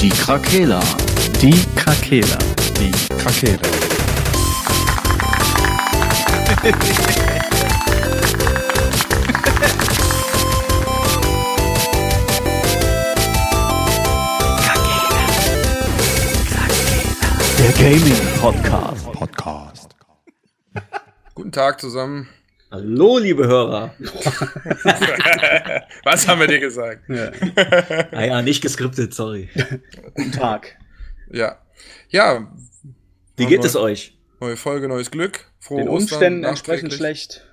Die Krakela. Die Krakela. Die Krakela. Der Gaming Podcast. Podcast. Guten Tag zusammen. Hallo, liebe Hörer. Was haben wir dir gesagt? Ah ja, nicht geskriptet, sorry. Guten Tag. Ja. Ja. Wie geht es euch? Neue Folge, neues Glück. Frohe Den Ostern, Umständen entsprechend schlecht.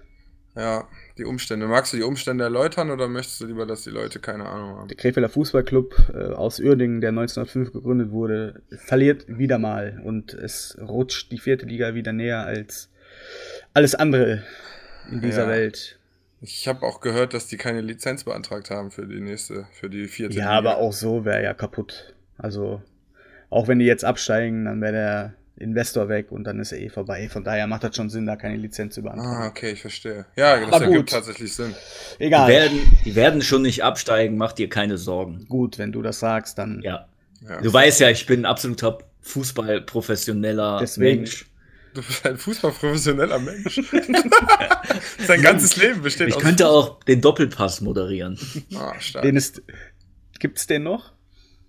Ja, die Umstände. Magst du die Umstände erläutern oder möchtest du lieber, dass die Leute keine Ahnung haben? Der Krefelder Fußballclub äh, aus Uerdingen, der 1905 gegründet wurde, verliert wieder mal und es rutscht die vierte Liga wieder näher als alles andere in dieser Ja. Welt. Ich habe auch gehört, dass die keine Lizenz beantragt haben für die nächste, für die vierte Ja, Liga. aber auch so wäre ja kaputt. Also, auch wenn die jetzt absteigen, dann wäre der Investor weg und dann ist er eh vorbei. Von daher macht das schon Sinn, da keine Lizenz zu beantragen. Ah, okay, ich verstehe. Ja, das Aber ergibt gut. tatsächlich Sinn. Die Egal. werden, die werden schon nicht absteigen, mach dir keine Sorgen. Gut, wenn du das sagst, dann. Ja. Ja. Du weißt ja, ich bin ein absoluter Fußballprofessioneller Deswegen- Mensch. Du bist ein fußballprofessioneller Mensch. Sein ganzes Leben besteht Ich aus könnte auch den Doppelpass moderieren. Ah, stark. Den ist. Gibt's den noch?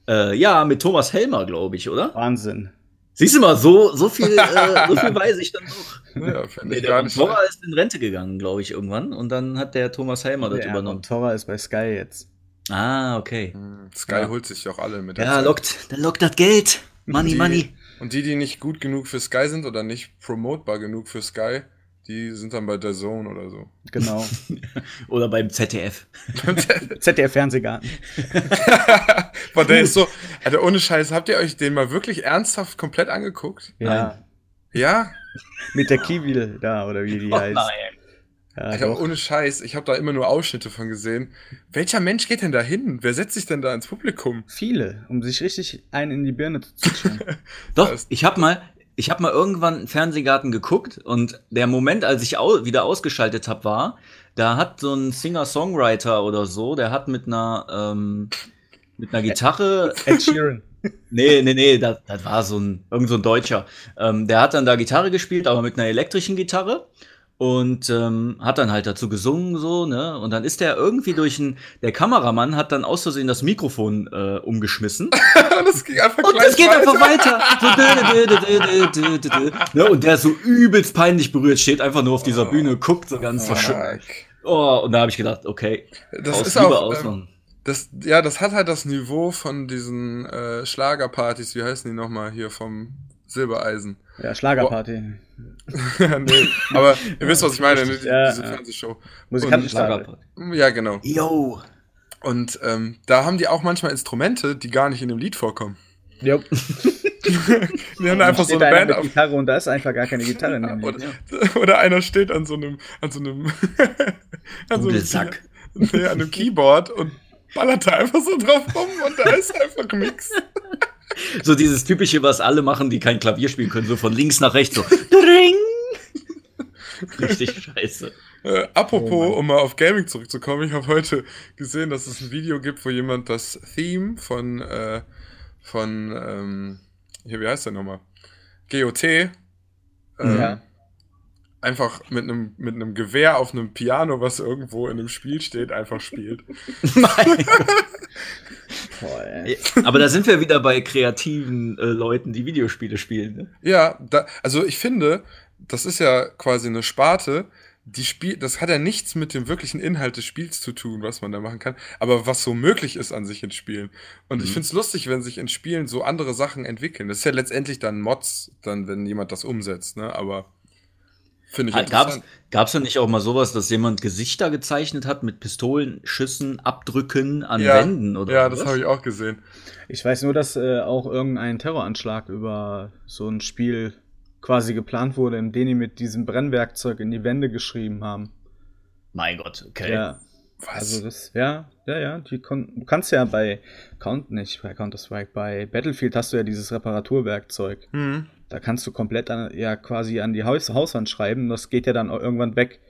Äh, ja, mit Thomas Helmer, glaube ich, oder? Wahnsinn. Siehst du mal, so, so, viel, äh, so viel weiß ich dann doch. ja, finde Nee, ich der gar nicht Montora ist in Rente gegangen, glaube ich, irgendwann. Und dann hat der Thomas Helmer das Der übernommen. Torra ist bei Sky jetzt. Ah, okay. Hm, Sky Ja. holt sich auch alle mit der Ja, Zeit. lockt, dann lockt das Geld. Money, Die- money. Und die, die nicht gut genug für Sky sind oder nicht promotbar genug für Sky, die sind dann bei der Zone oder so. Genau. Oder beim ZDF. ZDF Fernsehgarten. Von der ist so, Alter, ohne Scheiß, habt ihr euch den mal wirklich ernsthaft komplett angeguckt? Ja. Ja? Mit der Kiwil da, oder wie die Oh, heißt. nein. Ja, Alter, doch. ohne Scheiß, ich habe da immer nur Ausschnitte von gesehen. Welcher Mensch geht denn da hin? Wer setzt sich denn da ins Publikum? Viele, um sich richtig einen in die Birne zu zutschen. Doch, ich habe mal, ich habe mal irgendwann einen Fernsehgarten geguckt und der Moment, als ich au wieder ausgeschaltet habe, war, da hat so ein Singer-Songwriter oder so, der hat mit einer ähm, mit einer Gitarre, Ed Sheeran. nee, nee, nee, das, das war so ein irgend so ein Deutscher, ähm, der hat dann da Gitarre gespielt, aber mit einer elektrischen Gitarre und ähm, hat dann halt dazu gesungen so, ne? Und dann ist der irgendwie durch ein, der Kameramann hat dann aus Versehen das Mikrofon äh, umgeschmissen. das ging einfach Und es geht einfach weiter. So, dö, dö, dö, dö, dö, dö, dö. Ne, und der ist so übelst peinlich berührt, steht einfach nur auf dieser Bühne, guckt so ganz verschüttet. Fuck. Oh, und da habe ich gedacht, okay, Das aus ist auch, ähm, ausmachen. das, ja, das hat halt das Niveau von diesen äh, Schlagerpartys, wie heißen die nochmal hier vom Silbereisen? Ja, Schlagerparty. ja, nee, aber ihr wisst, was ich meine, ne? Die, Ja, diese ja. Fernsehshow. Musikantenstadel. Ja, genau. Yo. Und ähm, da haben die auch manchmal Instrumente, die gar nicht in dem Lied vorkommen. Jo. Die haben einfach so eine Band auf. Gitarre und da ist einfach gar keine Gitarre in dem Lied. Oder, oder einer steht an so einem, an so einem, an so einem, Dudelsack. nee, an einem Keyboard und ballert da einfach so drauf rum und da ist einfach nix. So dieses typische, was alle machen, die kein Klavier spielen können, so von links nach rechts so. Dring. Richtig scheiße. Äh, apropos, Oh um mal auf Gaming zurückzukommen, ich habe heute gesehen, dass es ein Video gibt, wo jemand das Theme von, äh, von, ähm, hier, wie heißt der nochmal? GOT, äh, Ja. Einfach mit einem mit einem Gewehr auf einem Piano, was irgendwo in einem Spiel steht, einfach spielt. Boah, ey. Aber da sind wir wieder bei kreativen äh, Leuten, die Videospiele spielen. Ne? Ja, da, also ich finde, das ist ja quasi eine Sparte, die Spiel, das hat ja nichts mit dem wirklichen Inhalt des Spiels zu tun, was man da machen kann, aber was so möglich ist an sich in Spielen. Und ich Mhm. finde es lustig, wenn sich in Spielen so andere Sachen entwickeln. Das ist ja letztendlich dann Mods, dann, wenn jemand das umsetzt, ne? Aber finde ich Gab's, interessant. gab's da nicht auch mal sowas, dass jemand Gesichter gezeichnet hat mit Pistolen, Schüssen, Abdrücken an Ja, Wänden oder Ja, das habe ich auch gesehen. Ich weiß nur, dass äh, auch irgendein Terroranschlag über so ein Spiel quasi geplant wurde, in dem die mit diesem Brennwerkzeug in die Wände geschrieben haben. Mein Gott, okay. Ja. Was? Also das, ja, ja, ja, die kon du kannst ja bei Count, nicht bei Counter-Strike, bei Battlefield hast du ja dieses Reparaturwerkzeug. hm. Da kannst du komplett an, ja quasi an die Haus Hauswand schreiben, das geht ja dann irgendwann weg.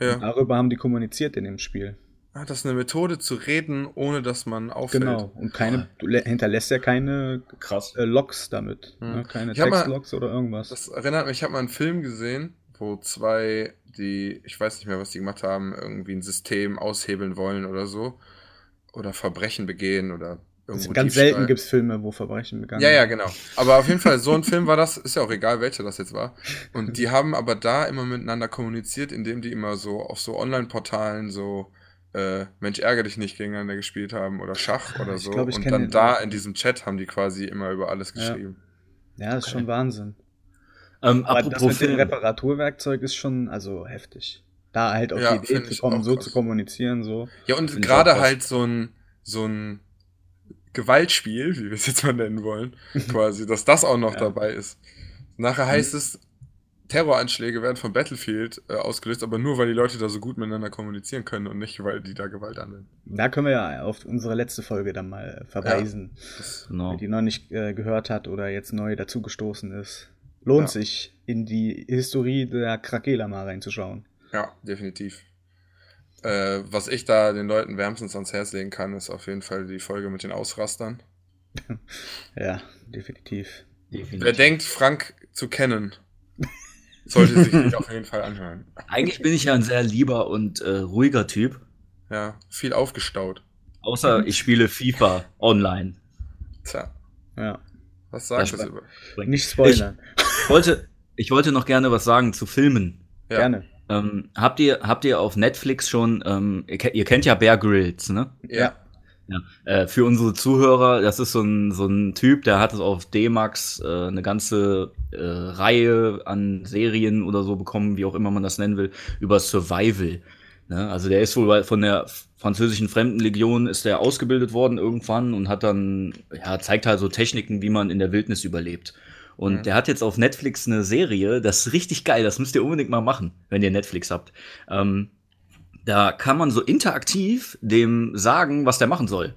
Ja. Und darüber haben die kommuniziert in dem Spiel. Ah, das ist eine Methode zu reden, ohne dass man auffällt. Genau. Und keine, du lä- hinterlässt ja keine Krass. äh, Logs damit. Hm. Ne? Keine Textlogs oder irgendwas. Das erinnert mich, ich habe mal einen Film gesehen, wo zwei, die, ich weiß nicht mehr, was die gemacht haben, irgendwie ein System aushebeln wollen oder so. Oder Verbrechen begehen oder irgendwo. Ganz selten gibt es Filme, wo Verbrechen begangen Ja, ja, genau. Aber auf jeden Fall, so ein Film war das, ist ja auch egal, welcher das jetzt war. Und die haben aber da immer miteinander kommuniziert, indem die immer so auf so Online-Portalen so äh, Mensch, ärgere dich nicht gegeneinander gespielt haben oder Schach oder Ich so. glaub, ich und dann da auch. in diesem Chat haben die quasi immer über alles Ja. geschrieben. Ja, das ist schon Wahnsinn. Ähm, Aber das apropos mit dem Film. Reparaturwerkzeug ist schon, also heftig. Da halt auf Ja, die Idee zu ich kommen, so krass. zu kommunizieren, so. Ja, und gerade halt so ein, so ein Gewaltspiel, wie wir es jetzt mal nennen wollen, quasi, dass das auch noch Ja. dabei ist. Nachher heißt es, Terroranschläge werden von Battlefield äh, ausgelöst, aber nur, weil die Leute da so gut miteinander kommunizieren können und nicht, weil die da Gewalt anwenden. Da können wir ja auf unsere letzte Folge dann mal äh, verweisen. Das, Genau. Wer die noch nicht äh, gehört hat oder jetzt neu dazugestoßen ist. Lohnt Ja. sich, in die Historie der Krakela mal reinzuschauen. ja, definitiv. Äh, was ich da den Leuten wärmstens ans Herz legen kann, ist auf jeden Fall die Folge mit den Ausrastern. Ja, definitiv. Definitiv. Wer denkt, Frank zu kennen, sollte sich die auf jeden Fall anhören. Eigentlich bin ich ja ein sehr lieber und äh, ruhiger Typ. Ja, viel aufgestaut. Außer ich spiele FIFA online. Tja, Ja. was Ja, das über? Nicht spoilern. Ich wollte, ich wollte noch gerne was sagen zu Filmen. Ja. Gerne. Ähm, habt, ihr, habt ihr auf Netflix schon, ähm, ihr, ihr kennt ja Bear Grylls, ne? Ja. Ja. Äh, für unsere Zuhörer, das ist so ein, so ein Typ, der hat es auf D-Max äh, eine ganze äh, Reihe an Serien oder so bekommen, wie auch immer man das nennen will, über Survival. Ne? Also der ist wohl von der französischen Fremdenlegion ist der ausgebildet worden irgendwann und hat dann, ja, zeigt halt so Techniken, wie man in der Wildnis überlebt. Und Mhm. der hat jetzt auf Netflix eine Serie, das ist richtig geil, das müsst ihr unbedingt mal machen, wenn ihr Netflix habt. Ähm, da kann man so interaktiv dem sagen, was der machen soll.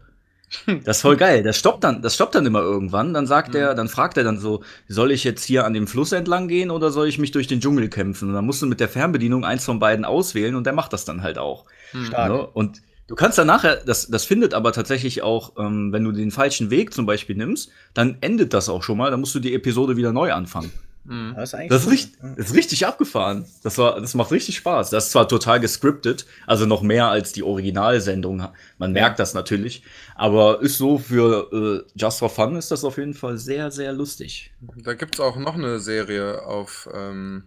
Das ist voll geil. Das stoppt dann, das stoppt dann immer irgendwann. Dann sagt er, dann fragt er dann so, soll ich jetzt hier an dem Fluss entlang gehen oder soll ich mich durch den Dschungel kämpfen? Und dann musst du mit der Fernbedienung eins von beiden auswählen und der macht das dann halt auch. Stark. Ne? Und du kannst dann nachher, das, das findet aber tatsächlich auch, ähm, wenn du den falschen Weg zum Beispiel nimmst, dann endet das auch schon mal, dann musst du die Episode wieder neu anfangen. Mhm. Das ist eigentlich Das ist, richtig, das ist richtig abgefahren. Das, war, das macht richtig Spaß. Das ist zwar total gescriptet, also noch mehr als die Originalsendung. Man merkt das natürlich. Aber ist so für äh, Just for Fun ist das auf jeden Fall sehr, sehr lustig. Da gibt es auch noch eine Serie auf ähm,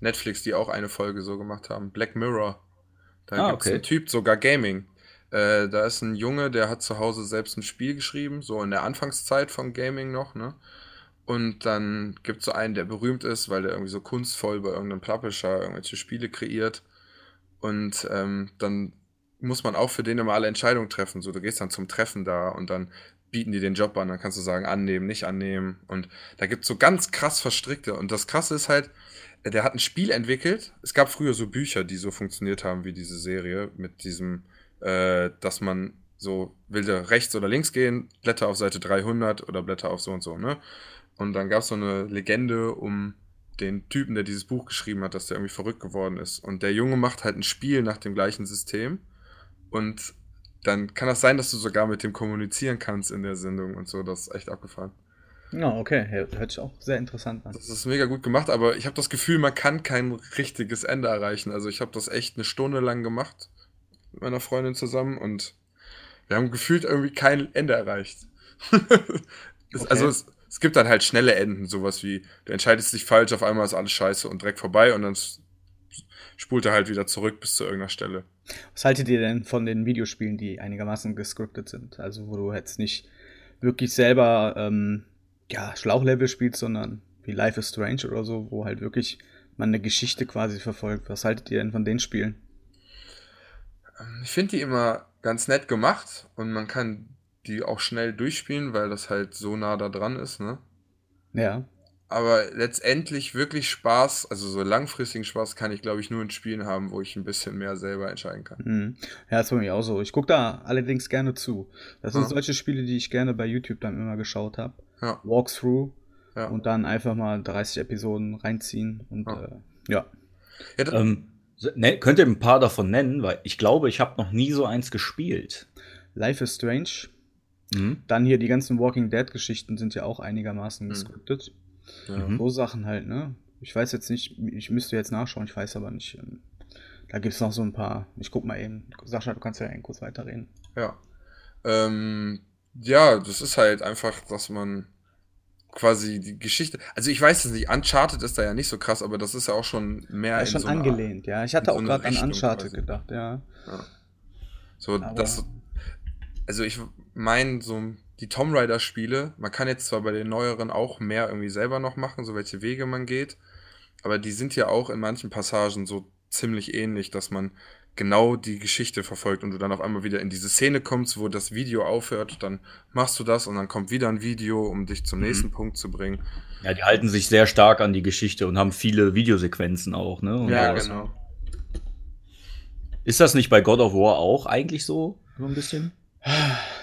Netflix, die auch eine Folge so gemacht haben. Black Mirror. Da Ah, gibt es okay. einen Typ, sogar Gaming. Äh, da ist ein Junge, der hat zu Hause selbst ein Spiel geschrieben, so in der Anfangszeit von Gaming noch, ne? Und dann gibt es so einen, der berühmt ist, weil der irgendwie so kunstvoll bei irgendeinem Publisher irgendwelche Spiele kreiert. Und ähm, dann muss man auch für den immer alle Entscheidungen treffen. So, du gehst dann zum Treffen da und dann bieten die den Job an, dann kannst du sagen, annehmen, nicht annehmen. Und da gibt es so ganz krass verstrickte. Und das Krasse ist halt, der hat ein Spiel entwickelt. Es gab früher so Bücher, die so funktioniert haben wie diese Serie, mit diesem, äh, dass man so will der rechts oder links gehen, Blätter auf Seite 300 oder Blätter auf so und so, ne? Und dann gab es so eine Legende um den Typen, der dieses Buch geschrieben hat, dass der irgendwie verrückt geworden ist. Und der Junge macht halt ein Spiel nach dem gleichen System. Und dann kann das sein, dass du sogar mit dem kommunizieren kannst in der Sendung und so. Das ist echt abgefahren. Ja, okay. Hör- Hört sich auch sehr interessant an. Das ist mega gut gemacht, aber ich habe das Gefühl, man kann kein richtiges Ende erreichen. Also ich habe das echt eine Stunde lang gemacht mit meiner Freundin zusammen und wir haben gefühlt irgendwie kein Ende erreicht. es, Okay. Also es, es gibt dann halt schnelle Enden, sowas wie, du entscheidest dich falsch, auf einmal ist alles scheiße und direkt vorbei und dann spult er halt wieder zurück bis zu irgendeiner Stelle. Was haltet ihr denn von den Videospielen, die einigermaßen gescriptet sind? Also wo du jetzt nicht wirklich selber ähm, ja, Schlauchlevel spielst, sondern wie Life is Strange oder so, wo halt wirklich man eine Geschichte quasi verfolgt. Was haltet ihr denn von den Spielen? Ich finde die immer ganz nett gemacht und man kann die auch schnell durchspielen, weil das halt so nah da dran ist, ne? Ja. Aber letztendlich wirklich Spaß, also so langfristigen Spaß kann ich, glaube ich, nur in Spielen haben, wo ich ein bisschen mehr selber entscheiden kann. Mhm. Ja, ist bei mir auch so. Ich gucke da allerdings gerne zu. Das sind Ja. solche Spiele, die ich gerne bei YouTube dann immer geschaut habe. Ja. Walkthrough Ja. und dann einfach mal 30 Episoden reinziehen und Ja. äh, ja. Ja, Ähm, Ne, könnt ihr ein paar davon nennen, weil ich glaube, ich habe noch nie so eins gespielt. Life is Strange. Mhm. Dann hier die ganzen Walking Dead-Geschichten sind ja auch einigermaßen Mhm. gescriptet. Mhm. So Sachen halt, ne? Ich weiß jetzt nicht, ich müsste jetzt nachschauen, ich weiß aber nicht. ähm, Da gibt es noch so ein paar. Ich guck mal eben. Sascha, du kannst ja eben kurz weiterreden. Ja. Ähm, ja, das ist halt einfach, dass man quasi die Geschichte. Also ich weiß es nicht, Uncharted ist da ja nicht so krass, aber das ist ja auch schon mehr Ja, in schon so angelehnt, ja. Ich hatte so auch eine gerade an Uncharted quasi. gedacht, ja. So, Aber- das. Also ich meine, so die Tomb Raider Spiele, man kann jetzt zwar bei den neueren auch mehr irgendwie selber noch machen, so welche Wege man geht, aber die sind ja auch in manchen Passagen so ziemlich ähnlich, dass man genau die Geschichte verfolgt und du dann auf einmal wieder in diese Szene kommst, wo das Video aufhört, dann machst du das und dann kommt wieder ein Video, um dich zum Mhm. nächsten Punkt zu bringen. Ja, die halten sich sehr stark an die Geschichte und haben viele Videosequenzen auch, ne? Und Ja, sowas. genau. Ist das nicht bei God of War auch eigentlich so? So ein bisschen?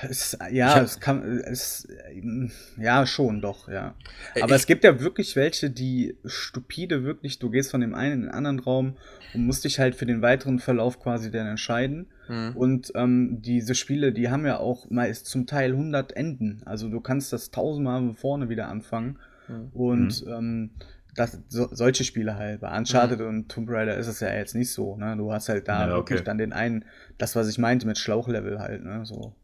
Es, ja, hab- es kann, es, ähm, ja, schon, doch, ja. Äh, Aber ich- es gibt ja wirklich welche, die stupide wirklich, du gehst von dem einen in den anderen Raum und musst dich halt für den weiteren Verlauf quasi dann entscheiden. Mhm. Und ähm, diese Spiele, die haben ja auch meist zum Teil 100 Enden. Also du kannst das tausendmal von vorne wieder anfangen. Mhm. Und ähm, das, so, solche Spiele halt. Bei Uncharted und Tomb Raider ist es ja jetzt nicht so. Ne? Du hast halt da Ja, wirklich okay. dann den einen, das, was ich meinte mit Schlauchlevel halt. Ne? So.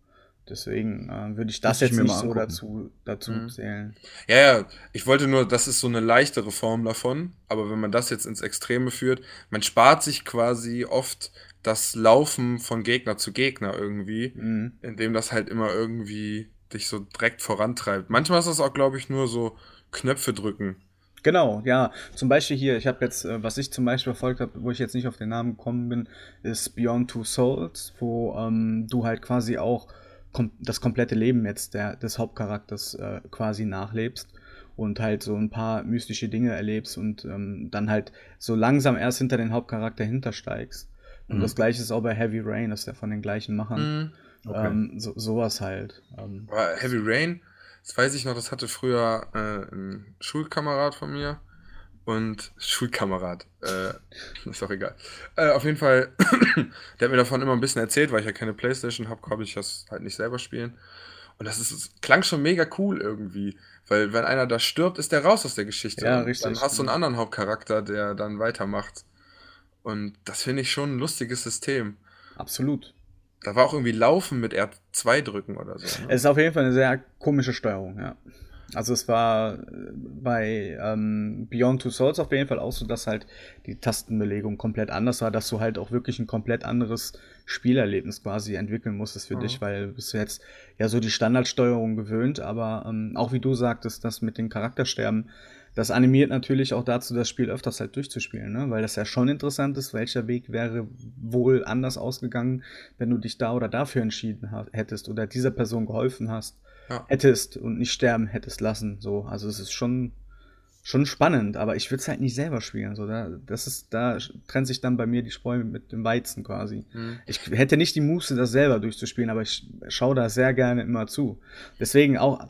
Deswegen äh, würde ich das Muss ich jetzt mir nicht mal so dazu, dazu Mhm. zählen. Ja, ja, ich wollte nur, das ist so eine leichtere Form davon, aber wenn man das jetzt ins Extreme führt, man spart sich quasi oft das Laufen von Gegner zu Gegner irgendwie, Mhm. indem das halt immer irgendwie dich so direkt vorantreibt. Manchmal ist das auch, glaube ich, nur so Knöpfe drücken. Genau, ja. Zum Beispiel hier, ich habe jetzt, äh, was ich zum Beispiel verfolgt habe, wo ich jetzt nicht auf den Namen gekommen bin, ist Beyond Two Souls, wo ähm, du halt quasi auch kom das komplette Leben jetzt der, des Hauptcharakters äh, quasi nachlebst und halt so ein paar mystische Dinge erlebst und ähm, dann halt so langsam erst hinter den Hauptcharakter hintersteigst. Und Mhm. das gleiche ist auch bei Heavy Rain, das ist ja von den gleichen Machern. Okay. Ähm, so, sowas halt. Ähm, Heavy Rain, das weiß ich noch, das hatte früher äh, ein Schulkamerad von mir. Und Schulkamerad, äh, ist doch egal. Äh, auf jeden Fall, der hat mir davon immer ein bisschen erzählt, weil ich ja keine Playstation habe, konnte ich das halt nicht selber spielen. Und das ist, es klang schon mega cool irgendwie. Weil wenn einer da stirbt, ist der raus aus der Geschichte. Ja, Und richtig, Dann hast du einen genau. anderen Hauptcharakter, der dann weitermacht. Und das finde ich schon ein lustiges System. absolut. Da war auch irgendwie Laufen mit R2 drücken oder so. Ne? Es ist auf jeden Fall eine sehr komische Steuerung, ja. Also es war äh, bei ähm, Beyond Two Souls auf jeden Fall auch so, dass halt die Tastenbelegung komplett anders war, dass du halt auch wirklich ein komplett anderes Spielerlebnis quasi entwickeln musstest für Mhm. dich, weil du bist jetzt ja so die Standardsteuerung gewöhnt, aber ähm, auch wie du sagtest, das mit den Charaktersterben, das animiert natürlich auch dazu, das Spiel öfters halt durchzuspielen, ne? weil das ja schon interessant ist, welcher Weg wäre wohl anders ausgegangen, wenn du dich da oder dafür entschieden hättest oder dieser Person geholfen hast, Ja. hättest und nicht sterben hättest lassen. So, also es ist schon schon spannend, aber ich würde es halt nicht selber spielen. So, da, das ist, da trennt sich dann bei mir die Spreu mit dem Weizen quasi. Hm. Ich hätte nicht die Muße, das selber durchzuspielen, aber ich schaue da sehr gerne immer zu. Deswegen auch,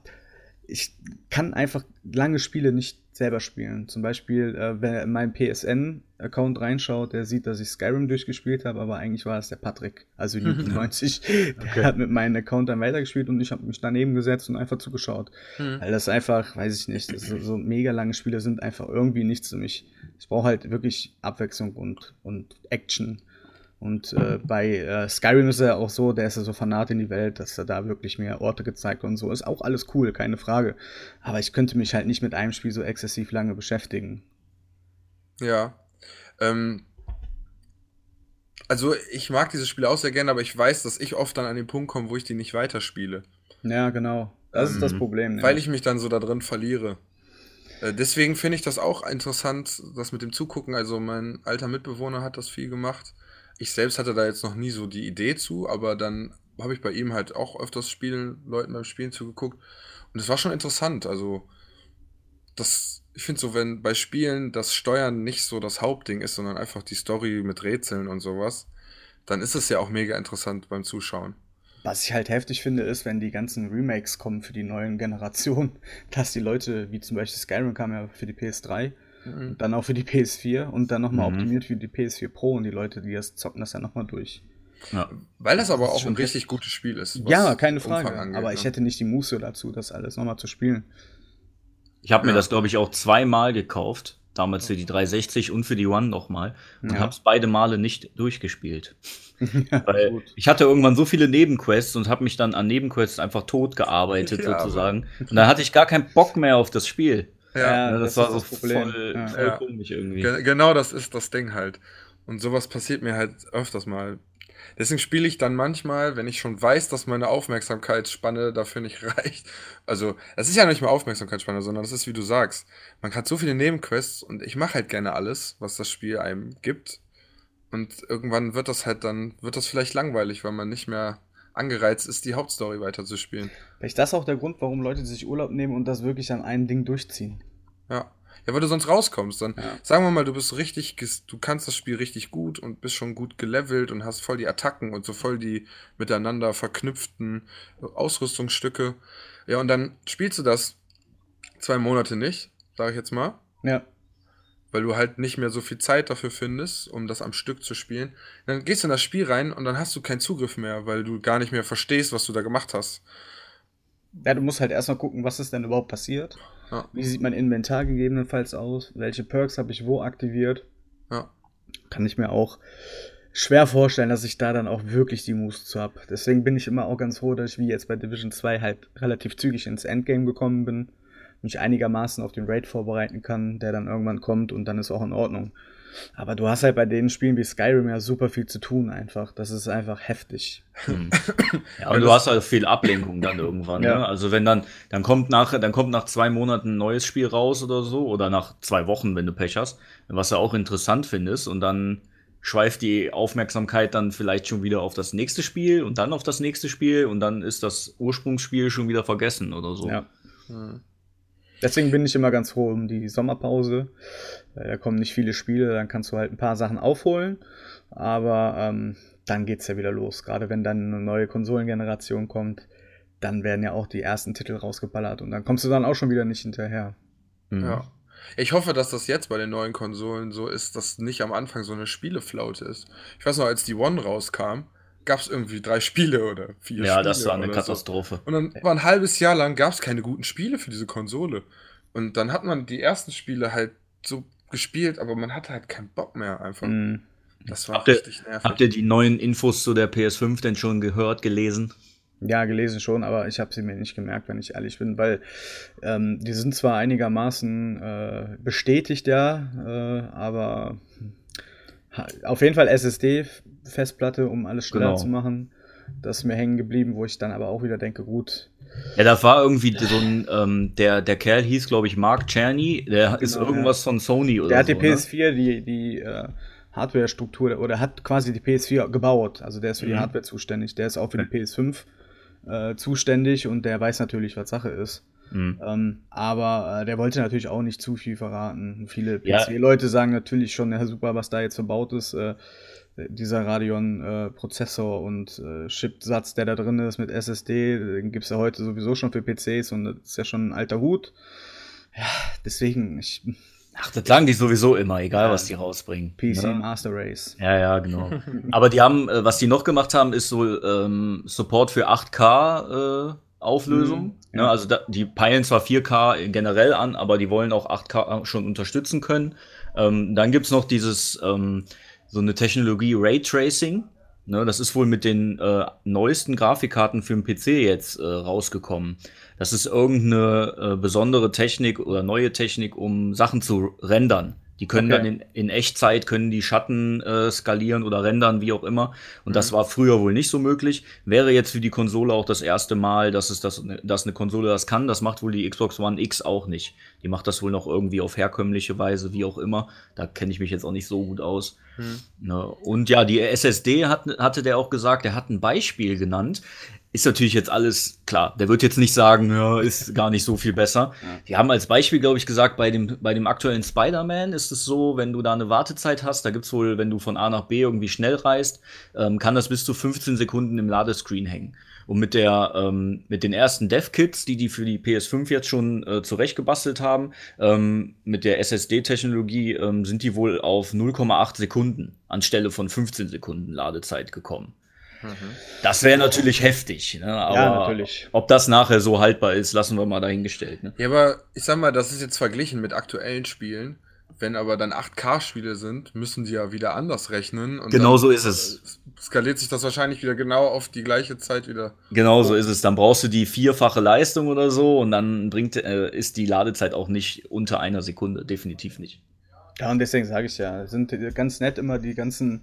ich kann einfach lange Spiele nicht selber spielen. Zum Beispiel, äh, wer in meinen PSN-Account reinschaut, der sieht, dass ich Skyrim durchgespielt habe, aber eigentlich war es der Patrick, also Newton90. Der Okay. hat mit meinem Account dann weitergespielt und ich habe mich daneben gesetzt und einfach zugeschaut. Hm. Weil das einfach, weiß ich nicht, das so, so mega lange Spiele sind einfach irgendwie nichts für mich. Ich brauche halt wirklich Abwechslung und, und Action. Und äh, bei äh, Skyrim ist er ja auch so, der ist ja so fanat in die Welt, dass er da wirklich mehr Orte gezeigt und so. Ist auch alles cool, keine Frage. Aber ich könnte mich halt nicht mit einem Spiel so exzessiv lange beschäftigen. Ja. Ähm, also ich mag diese Spiele auch sehr gerne, aber ich weiß, dass ich oft dann an den Punkt komme, wo ich die nicht weiterspiele. Ja, genau. Das ist das Ähm, Problem. ne? Weil ich mich dann so da drin verliere. Äh, deswegen finde ich das auch interessant, das mit dem Zugucken. Also mein alter Mitbewohner hat das viel gemacht. Ich selbst hatte da jetzt noch nie so die Idee zu, aber dann habe ich bei ihm halt auch öfters Spielen, Leuten beim Spielen zugeguckt. Und es war schon interessant. Also das, ich finde so, wenn bei Spielen das Steuern nicht so das Hauptding ist, sondern einfach die Story mit Rätseln und sowas, dann ist es ja auch mega interessant beim Zuschauen. Was ich halt heftig finde, ist, wenn die ganzen Remakes kommen für die neuen Generationen, dass die Leute, wie zum Beispiel Skyrim kam ja für die PS3, Mhm. Dann auch für die PS4 und dann nochmal Mhm. optimiert für die PS4 Pro und die Leute, die das zocken, das ja nochmal durch. Ja. Weil das aber Das auch ein richtig gutes Spiel ist. Ja, keine Frage. angeht, aber ne? ich hätte nicht die Muße dazu, das alles nochmal zu spielen. Ich habe mir Ja. das, glaube ich, auch zweimal gekauft. Damals für die 360 und für die One nochmal. Und Ja. habe es beide Male nicht durchgespielt. Weil gut. ich hatte irgendwann so viele Nebenquests und habe mich dann an Nebenquests einfach tot gearbeitet Ja, sozusagen. Und dann hatte ich gar keinen Bock mehr auf das Spiel. Ja, Ja, Ja, das das, war ist so Ja. voll Ja. komisch irgendwie. Ge genau das ist das Ding halt. Und sowas passiert mir halt öfters mal. Deswegen spiele ich dann manchmal, wenn ich schon weiß, dass meine Aufmerksamkeitsspanne dafür nicht reicht. Also, es ist ja nicht mal Aufmerksamkeitsspanne, sondern das ist, wie du sagst. Man hat so viele Nebenquests und ich mache halt gerne alles, was das Spiel einem gibt. Und irgendwann wird das halt dann, wird das vielleicht langweilig, weil man nicht mehr angereizt ist, die Hauptstory weiterzuspielen. Vielleicht das auch der Grund, warum Leute sich Urlaub nehmen und das wirklich an einem Ding durchziehen. Ja. Ja, weil du sonst rauskommst. Dann Ja. sagen wir mal, du bist richtig, du kannst das Spiel richtig gut und bist schon gut gelevelt und hast voll die Attacken und so voll die miteinander verknüpften Ausrüstungsstücke. Ja, und dann spielst du das zwei Monate nicht, sage ich jetzt mal, Ja. Weil du halt nicht mehr so viel Zeit dafür findest, um das am Stück zu spielen. Dann gehst du in das Spiel rein und dann hast du keinen Zugriff mehr, weil du gar nicht mehr verstehst, was du da gemacht hast. Ja, du musst halt erstmal gucken, was ist denn überhaupt passiert. Ja. Wie sieht mein Inventar gegebenenfalls aus? Welche Perks habe ich wo aktiviert? Ja. Kann ich mir auch schwer vorstellen, dass ich da dann auch wirklich die Moves zu habe. Deswegen bin ich immer auch ganz froh, dass ich wie jetzt bei Division 2 halt relativ zügig ins Endgame gekommen bin, mich einigermaßen auf den Raid vorbereiten kann, der dann irgendwann kommt und dann ist auch in Ordnung. Aber du hast halt bei den Spielen wie Skyrim ja super viel zu tun einfach. Das ist einfach heftig. Hm. Ja, und du hast halt viel Ablenkung dann irgendwann. Ja. Ne? Also wenn dann, dann kommt nach, dann kommt nach zwei Monaten ein neues Spiel raus oder so, oder nach zwei Wochen, wenn du Pech hast, was du auch interessant findest, und dann schweift die Aufmerksamkeit dann vielleicht schon wieder auf das nächste Spiel und dann auf das nächste Spiel und dann ist das Ursprungsspiel schon wieder vergessen oder so. Ja. Hm. Deswegen bin ich immer ganz froh um die Sommerpause. Weil Da kommen nicht viele Spiele, dann kannst du halt ein paar Sachen aufholen. Aber ähm, dann geht's ja wieder los. Gerade wenn dann eine neue Konsolengeneration kommt, dann werden ja auch die ersten Titel rausgeballert und dann kommst du dann auch schon wieder nicht hinterher. Mhm. Ja. Ich hoffe, dass das jetzt bei den neuen Konsolen so ist, dass nicht am Anfang so eine Spieleflaute ist. Ich weiß noch, als die One rauskam, gab es irgendwie drei Spiele oder vier ja, Spiele. das war eine Katastrophe. So. Und dann war ein halbes Jahr lang gab es keine guten Spiele für diese Konsole. Und dann hat man die ersten Spiele halt so gespielt, aber man hatte halt keinen Bock mehr einfach. Mhm. Das war Habt richtig nervig. Habt ihr die neuen Infos zu der PS5 denn schon gehört, gelesen? Ja, gelesen schon, aber ich habe sie mir nicht gemerkt, wenn ich ehrlich bin, weil ähm, die sind zwar einigermaßen äh, bestätigt, ja, äh, aber ha- auf jeden Fall SSD-Festplatte, um alles schneller Genau. zu machen. Das ist mir hängen geblieben, wo ich dann aber auch wieder denke, gut, Ja, da war irgendwie so ein, ähm, der, der Kerl hieß, glaube ich, Mark Czerny, der ist Genau, irgendwas von Sony oder der hat so. die PS4, die, die äh, Hardware-Struktur oder hat quasi die PS4 gebaut. Also der ist für die Mhm. Hardware zuständig, der ist auch für die PS5 äh, zuständig und der weiß natürlich, was Sache ist. Mhm. Ähm, aber äh, der wollte natürlich auch nicht zu viel verraten. Viele Ja. PC-Leute sagen natürlich schon, ja super, was da jetzt verbaut ist. Äh, dieser Radeon-Prozessor und äh, Chipsatz, der da drin ist mit SSD, den gibt's ja heute sowieso schon für PCs und das ist ja schon ein alter Hut. Ja, deswegen, ich, Ach, das sagen die sowieso immer, egal Ja. was die rausbringen. PC ne? Master Race. Ja, ja, genau. Aber die haben, äh, was die noch gemacht haben, ist so ähm, Support für 8K äh, Auflösung. Mhm, ne? ja. Also da, die peilen zwar 4K generell an, aber die wollen auch 8K schon unterstützen können. Ähm, dann gibt's noch dieses, ähm, so eine Technologie Raytracing. Ne, das ist wohl mit den äh, neuesten Grafikkarten für den PC jetzt äh, rausgekommen. Das ist irgendeine äh, besondere Technik oder neue Technik, um Sachen zu rendern. Die können Okay. dann in, in Echtzeit können die Schatten äh, skalieren oder rendern, wie auch immer. Und das Mhm. war früher wohl nicht so möglich. Wäre jetzt für die Konsole auch das erste Mal, dass es das, dass eine Konsole das kann. Das macht wohl die Xbox One X auch nicht. Die macht das wohl noch irgendwie auf herkömmliche Weise, wie auch immer. Da kenne ich mich jetzt auch nicht so gut aus. Hm. Ne? Und ja, die SSD hat, hatte der auch gesagt, der hat ein Beispiel genannt. Ist natürlich jetzt alles klar. Der wird jetzt nicht sagen, ja, ist gar nicht so viel besser. Ja. Die haben als Beispiel, glaube ich, gesagt, bei dem, bei dem aktuellen Spider-Man ist es so, wenn du da eine Wartezeit hast, da gibt's wohl, wenn du von A nach B irgendwie schnell reist, ähm, kann das bis zu 15 Sekunden im Ladescreen hängen. Und mit der, ähm, mit den ersten Dev-Kits, die die für die PS5 jetzt schon äh, zurechtgebastelt haben, ähm, mit der SSD-Technologie ähm, sind die wohl auf 0,8 Sekunden anstelle von 15 Sekunden Ladezeit gekommen. Mhm. Das wäre natürlich heftig, ne? aber ja, natürlich. ob das nachher so haltbar ist, lassen wir mal dahingestellt. Ne? Ja, aber ich sag mal, das ist jetzt verglichen mit aktuellen Spielen. Wenn aber dann 8K-Spiele sind, müssen die ja wieder anders rechnen. genau so ist es. Skaliert sich das wahrscheinlich wieder genau auf die gleiche Zeit wieder. Genau so ist es. Dann brauchst du die vierfache Leistung oder so und dann bringt, äh, ist die Ladezeit auch nicht unter einer Sekunde. Definitiv nicht. Ja, und deswegen sage ich ja, sind ganz nett immer die ganzen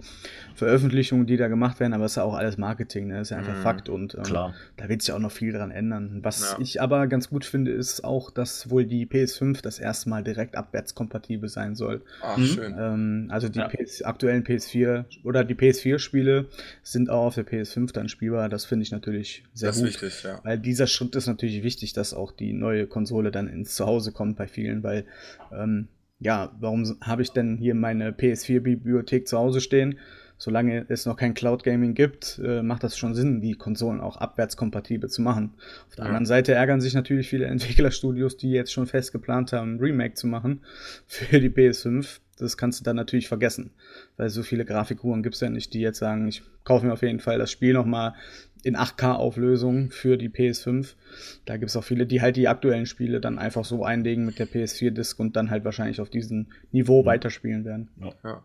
Veröffentlichungen, die da gemacht werden, aber es ist ja auch alles Marketing, ne? Das ist ja einfach mhm, Fakt und ähm, klar. da wird sich auch noch viel dran ändern. Was ja. ich aber ganz gut finde, ist auch, dass wohl die PS5 das erste Mal direkt abwärtskompatibel sein soll. Ach, mhm. schön. Ähm, also die ja. PS, aktuellen PS4 oder die PS4-Spiele sind auch auf der PS5 dann spielbar. Das finde ich natürlich sehr das gut. Ist wichtig, ja. Weil dieser Schritt ist natürlich wichtig, dass auch die neue Konsole dann ins Zuhause kommt bei vielen, weil ähm, ja, warum habe ich denn hier meine PS4-Bibliothek zu Hause stehen? Solange es noch kein Cloud Gaming gibt, äh, macht das schon Sinn, die Konsolen auch abwärtskompatibel zu machen. Auf der ja. anderen Seite ärgern sich natürlich viele Entwicklerstudios, die jetzt schon fest geplant haben, Remake zu machen für die PS5. Das kannst du dann natürlich vergessen, weil so viele Grafikuhren gibt es ja nicht, die jetzt sagen, ich kaufe mir auf jeden Fall das Spiel nochmal in 8K-Auflösung für die PS5. Da gibt es auch viele, die halt die aktuellen Spiele dann einfach so einlegen mit der PS4-Disc und dann halt wahrscheinlich auf diesem Niveau mhm. weiterspielen werden. Ja, ja.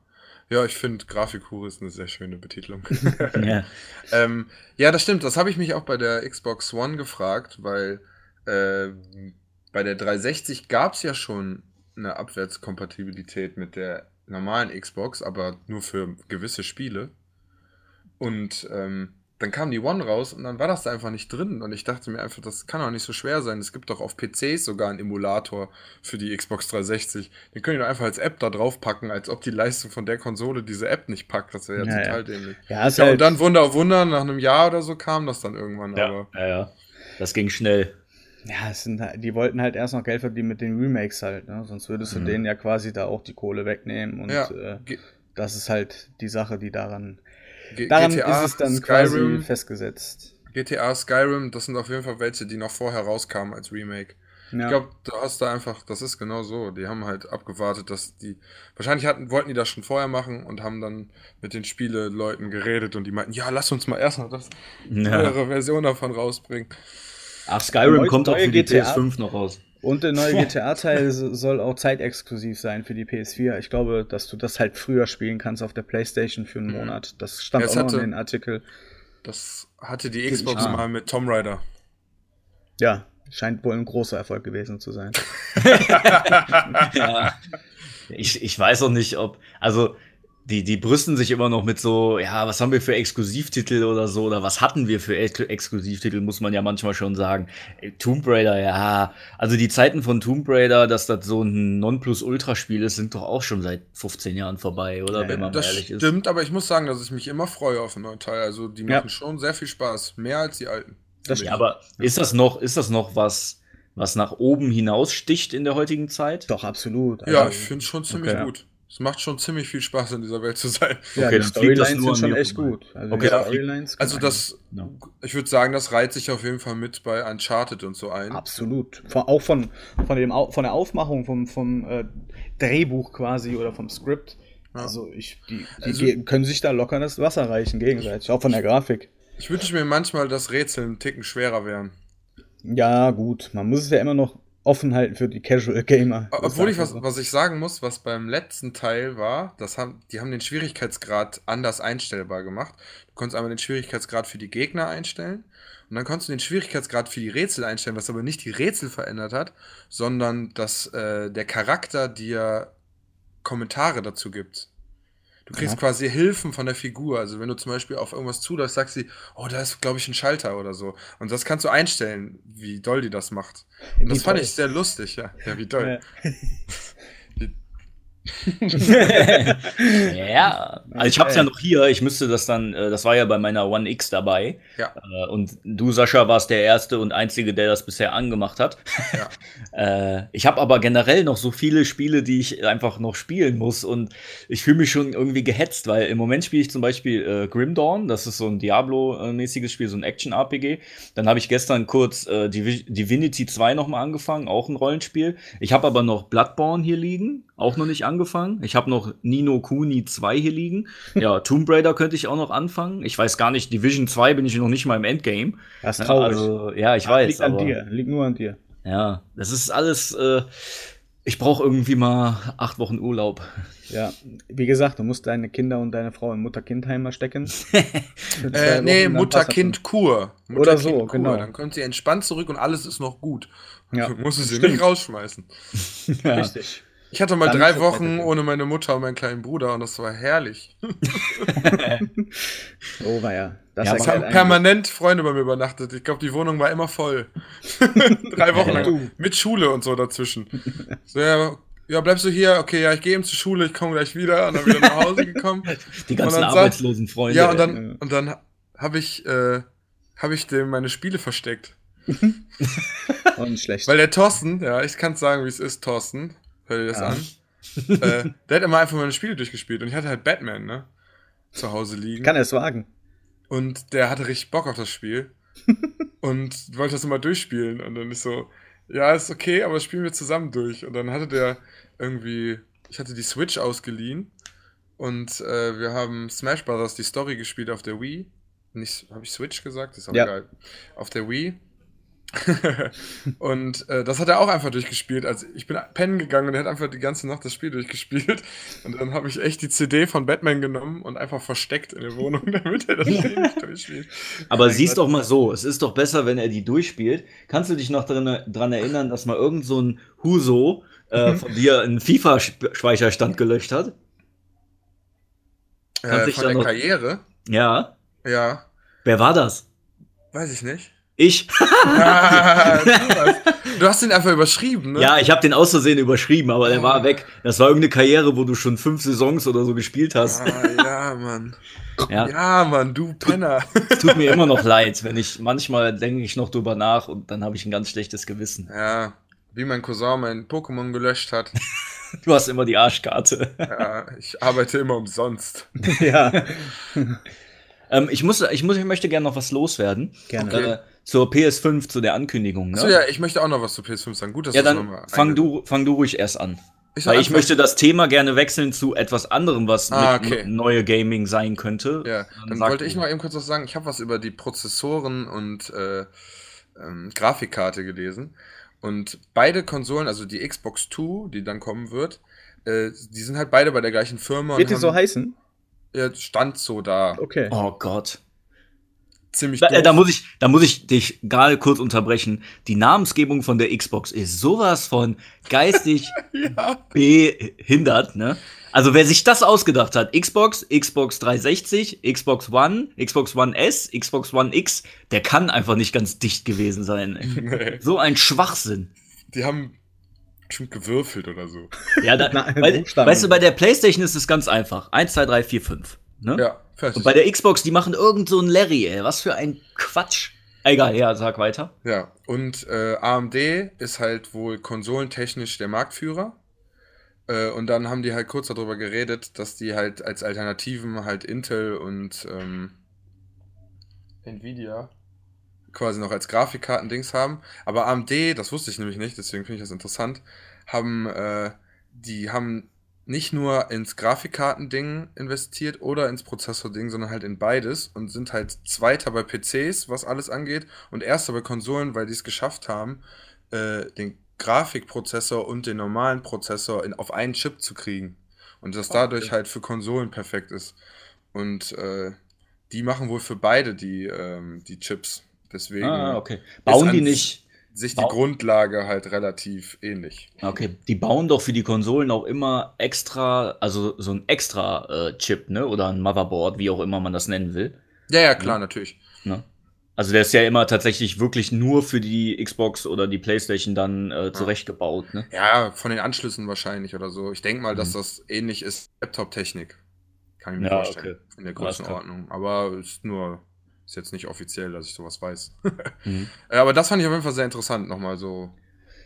ja ich finde, Grafikhure ist eine sehr schöne Betitelung. ja. ähm, ja, das stimmt. Das habe ich mich auch bei der Xbox One gefragt, weil äh, bei der 360 gab es ja schon eine Abwärtskompatibilität mit der normalen Xbox, aber nur für gewisse Spiele. Und ähm, dann kam die One raus und dann war das da einfach nicht drin. Und ich dachte mir einfach, das kann doch nicht so schwer sein. Es gibt doch auf PCs sogar einen Emulator für die Xbox 360. Den können die doch einfach als App da drauf packen, als ob die Leistung von der Konsole diese App nicht packt. Das wäre ja, ja, total ja. dämlich. Ja, ja halt und dann Wunder auf Wunder, nach einem Jahr oder so kam das dann irgendwann. Ja, aber. ja, ja. Das ging schnell. Ja, es sind, halt, die wollten halt erst noch Geld verdienen mit den Remakes halt, ne? Sonst würdest du mhm. denen ja quasi da auch die Kohle wegnehmen. Und ja. äh, das ist halt die Sache, die daran G Daran GTA, ist es dann Skyrim, quasi festgesetzt. GTA, Skyrim, das sind auf jeden Fall welche, die noch vorher rauskamen als Remake. Ja. Ich glaube, du hast da einfach, das ist genau so. Die haben halt abgewartet, dass die. Wahrscheinlich hatten, wollten die das schon vorher machen und haben dann mit den Spieleleuten geredet und die meinten, ja, lass uns mal erstmal das ja. Version davon rausbringen. Ach, Skyrim kommt auch für die GTA. PS5 noch raus. Und der neue GTA-Teil soll auch zeitexklusiv sein für die PS4. Ich glaube, dass du das halt früher spielen kannst auf der PlayStation für einen mhm. Monat. Das stand ja, auch hatte, noch in den Artikel. Das hatte die Xbox mal mit Tomb Raider. Ja, scheint wohl ein großer Erfolg gewesen zu sein. ja. Ich, ich weiß auch nicht, ob. Also, die, die brüsten sich immer noch mit so, ja, was haben wir für Exklusivtitel oder so, oder was hatten wir für Ex Exklusivtitel, muss man ja manchmal schon sagen. Äh, Tomb Raider, ja. Also die Zeiten von Tomb Raider, dass das so ein Nonplus-Ultra-Spiel ist, sind doch auch schon seit 15 Jahren vorbei, oder? Ja, Wenn man das ehrlich ist. Stimmt, aber ich muss sagen, dass ich mich immer freue auf einen neuen Teil. Also die machen ja. schon sehr viel Spaß. Mehr als die alten. Das ja, aber ist das noch, ist das noch was, was nach oben hinaus sticht in der heutigen Zeit? Doch, absolut. Also, ja, ich finde es schon ziemlich okay. gut. Es macht schon ziemlich viel Spaß, in dieser Welt zu sein. Ja, okay, die Storylines sind schon echt gut. Also, okay, Storylines also das, no. ich würde sagen, das reiht sich auf jeden Fall mit bei Uncharted und so ein. Absolut. Von, auch von, von, dem, von der Aufmachung vom, vom äh, Drehbuch quasi oder vom Skript. Ja. Also, ich, die, die also, können sich da locker das Wasser reichen gegenseitig, auch von der Grafik. Ich wünsche mir manchmal, dass Rätsel einen Ticken schwerer wären. Ja, gut. Man muss es ja immer noch offen halten für die Casual Gamer. Obwohl ich was, was ich sagen muss, was beim letzten Teil war, das haben, die haben den Schwierigkeitsgrad anders einstellbar gemacht. Du konntest einmal den Schwierigkeitsgrad für die Gegner einstellen und dann konntest du den Schwierigkeitsgrad für die Rätsel einstellen, was aber nicht die Rätsel verändert hat, sondern dass äh, der Charakter dir Kommentare dazu gibt. Du kriegst ja. quasi Hilfen von der Figur. Also wenn du zum Beispiel auf irgendwas zuläufst, sagst sie, oh, da ist, glaube ich, ein Schalter oder so. Und das kannst du einstellen, wie doll die das macht. Und das fand ich sehr lustig, ja. Ja, wie doll. Ja. ja, also ich hab's ja noch hier. Ich müsste das dann, äh, das war ja bei meiner One X dabei. Ja. Äh, Und du, Sascha, warst der Erste und Einzige, der das bisher angemacht hat. Ja. Äh, ich habe aber generell noch so viele Spiele, die ich einfach noch spielen muss und ich fühle mich schon irgendwie gehetzt, weil im Moment spiele ich zum Beispiel äh, Grim Dawn, das ist so ein Diablo-mäßiges Spiel, so ein Action-RPG. Dann habe ich gestern kurz äh, Divi Divinity 2 nochmal angefangen, auch ein Rollenspiel. Ich habe aber noch Bloodborne hier liegen, auch noch nicht angefangen. Ich habe noch Nino Kuni 2 hier liegen. Ja, Tomb Raider könnte ich auch noch anfangen. Ich weiß gar nicht, Division 2 bin ich noch nicht mal im Endgame. Das ist Ja, traurig. Also, ja, ich weiß. liegt an aber- dir, liegt nur an dir. ja, das ist alles. Äh, ich brauche irgendwie mal acht Wochen Urlaub. Ja, wie gesagt, du musst deine Kinder und deine Frau im Mutter-Kind-Heim mal stecken. Äh, nee, das Mutter-Kind-Kur. Oder so, genau. Dann kommt sie entspannt zurück und alles ist noch gut. Ja, Du musst sie stimmt. nicht rausschmeißen. schon. Richtig. Ich hatte mal Dann drei Wochen ohne meine Mutter und meinen kleinen Bruder und das war herrlich. Oh, war ja. Das Ja, Es haben einiges. permanent Freunde bei mir übernachtet. Ich glaube, die Wohnung war immer voll. drei Wochen lang. Mit Schule und so dazwischen. So, ja, ja, bleibst du hier? Okay, ja, ich gehe eben zur Schule, ich komme gleich wieder. Und dann wieder nach Hause gekommen. Die ganzen Und dann sagt- arbeitslosen Freunde. Ja, und dann, und dann habe ich, äh, hab ich dem meine Spiele versteckt. Nicht schlecht. Weil der Thorsten, ja, ich kann sagen, wie es ist, Thorsten. Hör dir das Ja. an. äh, der hat immer einfach meine Spiele durchgespielt und ich hatte halt Batman, ne? Zu Hause liegen. Kann er es wagen? Und der hatte richtig Bock auf das Spiel. und wollte das immer durchspielen. Und dann ist so, ja, ist okay, aber spielen wir zusammen durch. Und dann hatte der irgendwie, ich hatte die Switch ausgeliehen. Und äh, wir haben Smash Brothers die Story gespielt auf der Wii. Nicht, habe ich Switch gesagt? ist auch Ja. egal. Auf der Wii. und äh, das hat er auch einfach durchgespielt. Also ich bin pennen gegangen und er hat einfach die ganze Nacht das Spiel durchgespielt. Und dann habe ich echt die CD von Batman genommen und einfach versteckt in der Wohnung, damit er das Spiel nicht durchspielt. Aber Mein siehst doch mal so, es ist doch besser, wenn er die durchspielt. Kannst du dich noch dran, dran erinnern, dass mal irgend so ein Huso äh, von dir einen FIFA-Speicherstand gelöscht hat? Kannst Äh, von der noch- Karriere? Ja. Ja, Wer war das? weiß ich nicht. Ich. Ah, du hast ihn einfach überschrieben, ne? Ja, ich habe den aus Versehen überschrieben, aber der war weg. Das war irgendeine Karriere, wo du schon fünf Saisons oder so gespielt hast. Ah, ja, Mann. Ja, Ja, Mann, du Penner. es tut mir immer noch leid, wenn ich manchmal denke ich noch drüber nach und dann habe ich ein ganz schlechtes Gewissen. Ja, wie mein Cousin mein Pokémon gelöscht hat. Du hast immer die Arschkarte. Ja, ich arbeite immer umsonst. ja. Ähm, ich, muss, ich, muss, ich möchte gerne noch was loswerden. Gerne. Okay. Äh, zur PS5, zu der Ankündigung. Ne? Achso, ja, ich möchte auch noch was zu PS5 sagen. Gut, dass ja, du das dann nochmal fang du, fang du ruhig erst an. Ich Weil ich möchte das Thema gerne wechseln zu etwas anderem, was Ah, mit okay. neue Gaming sein könnte. Ja, dann sag wollte ich mal eben kurz was sagen. Ich habe was über die Prozessoren und äh, ähm, Grafikkarte gelesen. Und beide Konsolen, also die Xbox 2, die dann kommen wird, äh, die sind halt beide bei der gleichen Firma. Wird die so heißen? Ja, stand so da. Okay. Oh Gott. Ziemlich Da, äh, da, muss ich, da muss ich dich gerade kurz unterbrechen. Die Namensgebung von der Xbox ist sowas von geistig ja. behindert, ne? Also wer sich das ausgedacht hat, Xbox, Xbox 360, Xbox One, Xbox One S, Xbox One X, der kann einfach nicht ganz dicht gewesen sein. Nee, So ein Schwachsinn. die haben schon gewürfelt oder so. Ja, da, Na, weil, weißt du, bei der Playstation ist es ganz einfach. 1, 2, 3, 4, 5. Ne? Ja. Und bei der Xbox, die machen irgend so ein Larry, ey. Was für ein Quatsch. Egal, ja, sag weiter. Ja, und äh, AMD ist halt wohl konsolentechnisch der Marktführer. Äh, und dann haben die halt kurz darüber geredet, dass die halt als Alternativen halt Intel und ähm, Nvidia quasi noch als Grafikkarten-Dings haben. Aber AMD, das wusste ich nämlich nicht, deswegen finde ich das interessant, haben, äh, die haben nicht nur ins Grafikkarten-Ding investiert oder ins Prozessor-Ding, sondern halt in beides und sind halt Zweiter bei PCs, was alles angeht, und Erster bei Konsolen, weil die es geschafft haben, äh, den Grafikprozessor und den normalen Prozessor in, auf einen Chip zu kriegen. Und das dadurch halt für Konsolen perfekt ist. Und äh, die machen wohl für beide die, ähm, die Chips. Deswegen Ah, okay. Bauen die nicht. Sich die Bau- Grundlage halt relativ ähnlich. Okay, die bauen doch für die Konsolen auch immer extra, also so ein extra äh, Chip, ne? Oder ein Motherboard, wie auch immer man das nennen will. Ja, ja, klar, natürlich. Ne? Also der ist ja immer tatsächlich wirklich nur für die Xbox oder die Playstation dann äh, zurechtgebaut, ne? Ja, von den Anschlüssen wahrscheinlich oder so. Ich denke mal, dass Mhm. das ähnlich ist Laptop-Technik. Kann ich mir Ja, vorstellen. okay. In der. Größenordnung. Aber ist nur, ist jetzt nicht offiziell, dass ich sowas weiß. Mhm. Äh, Aber das fand ich auf jeden Fall sehr interessant, nochmal so.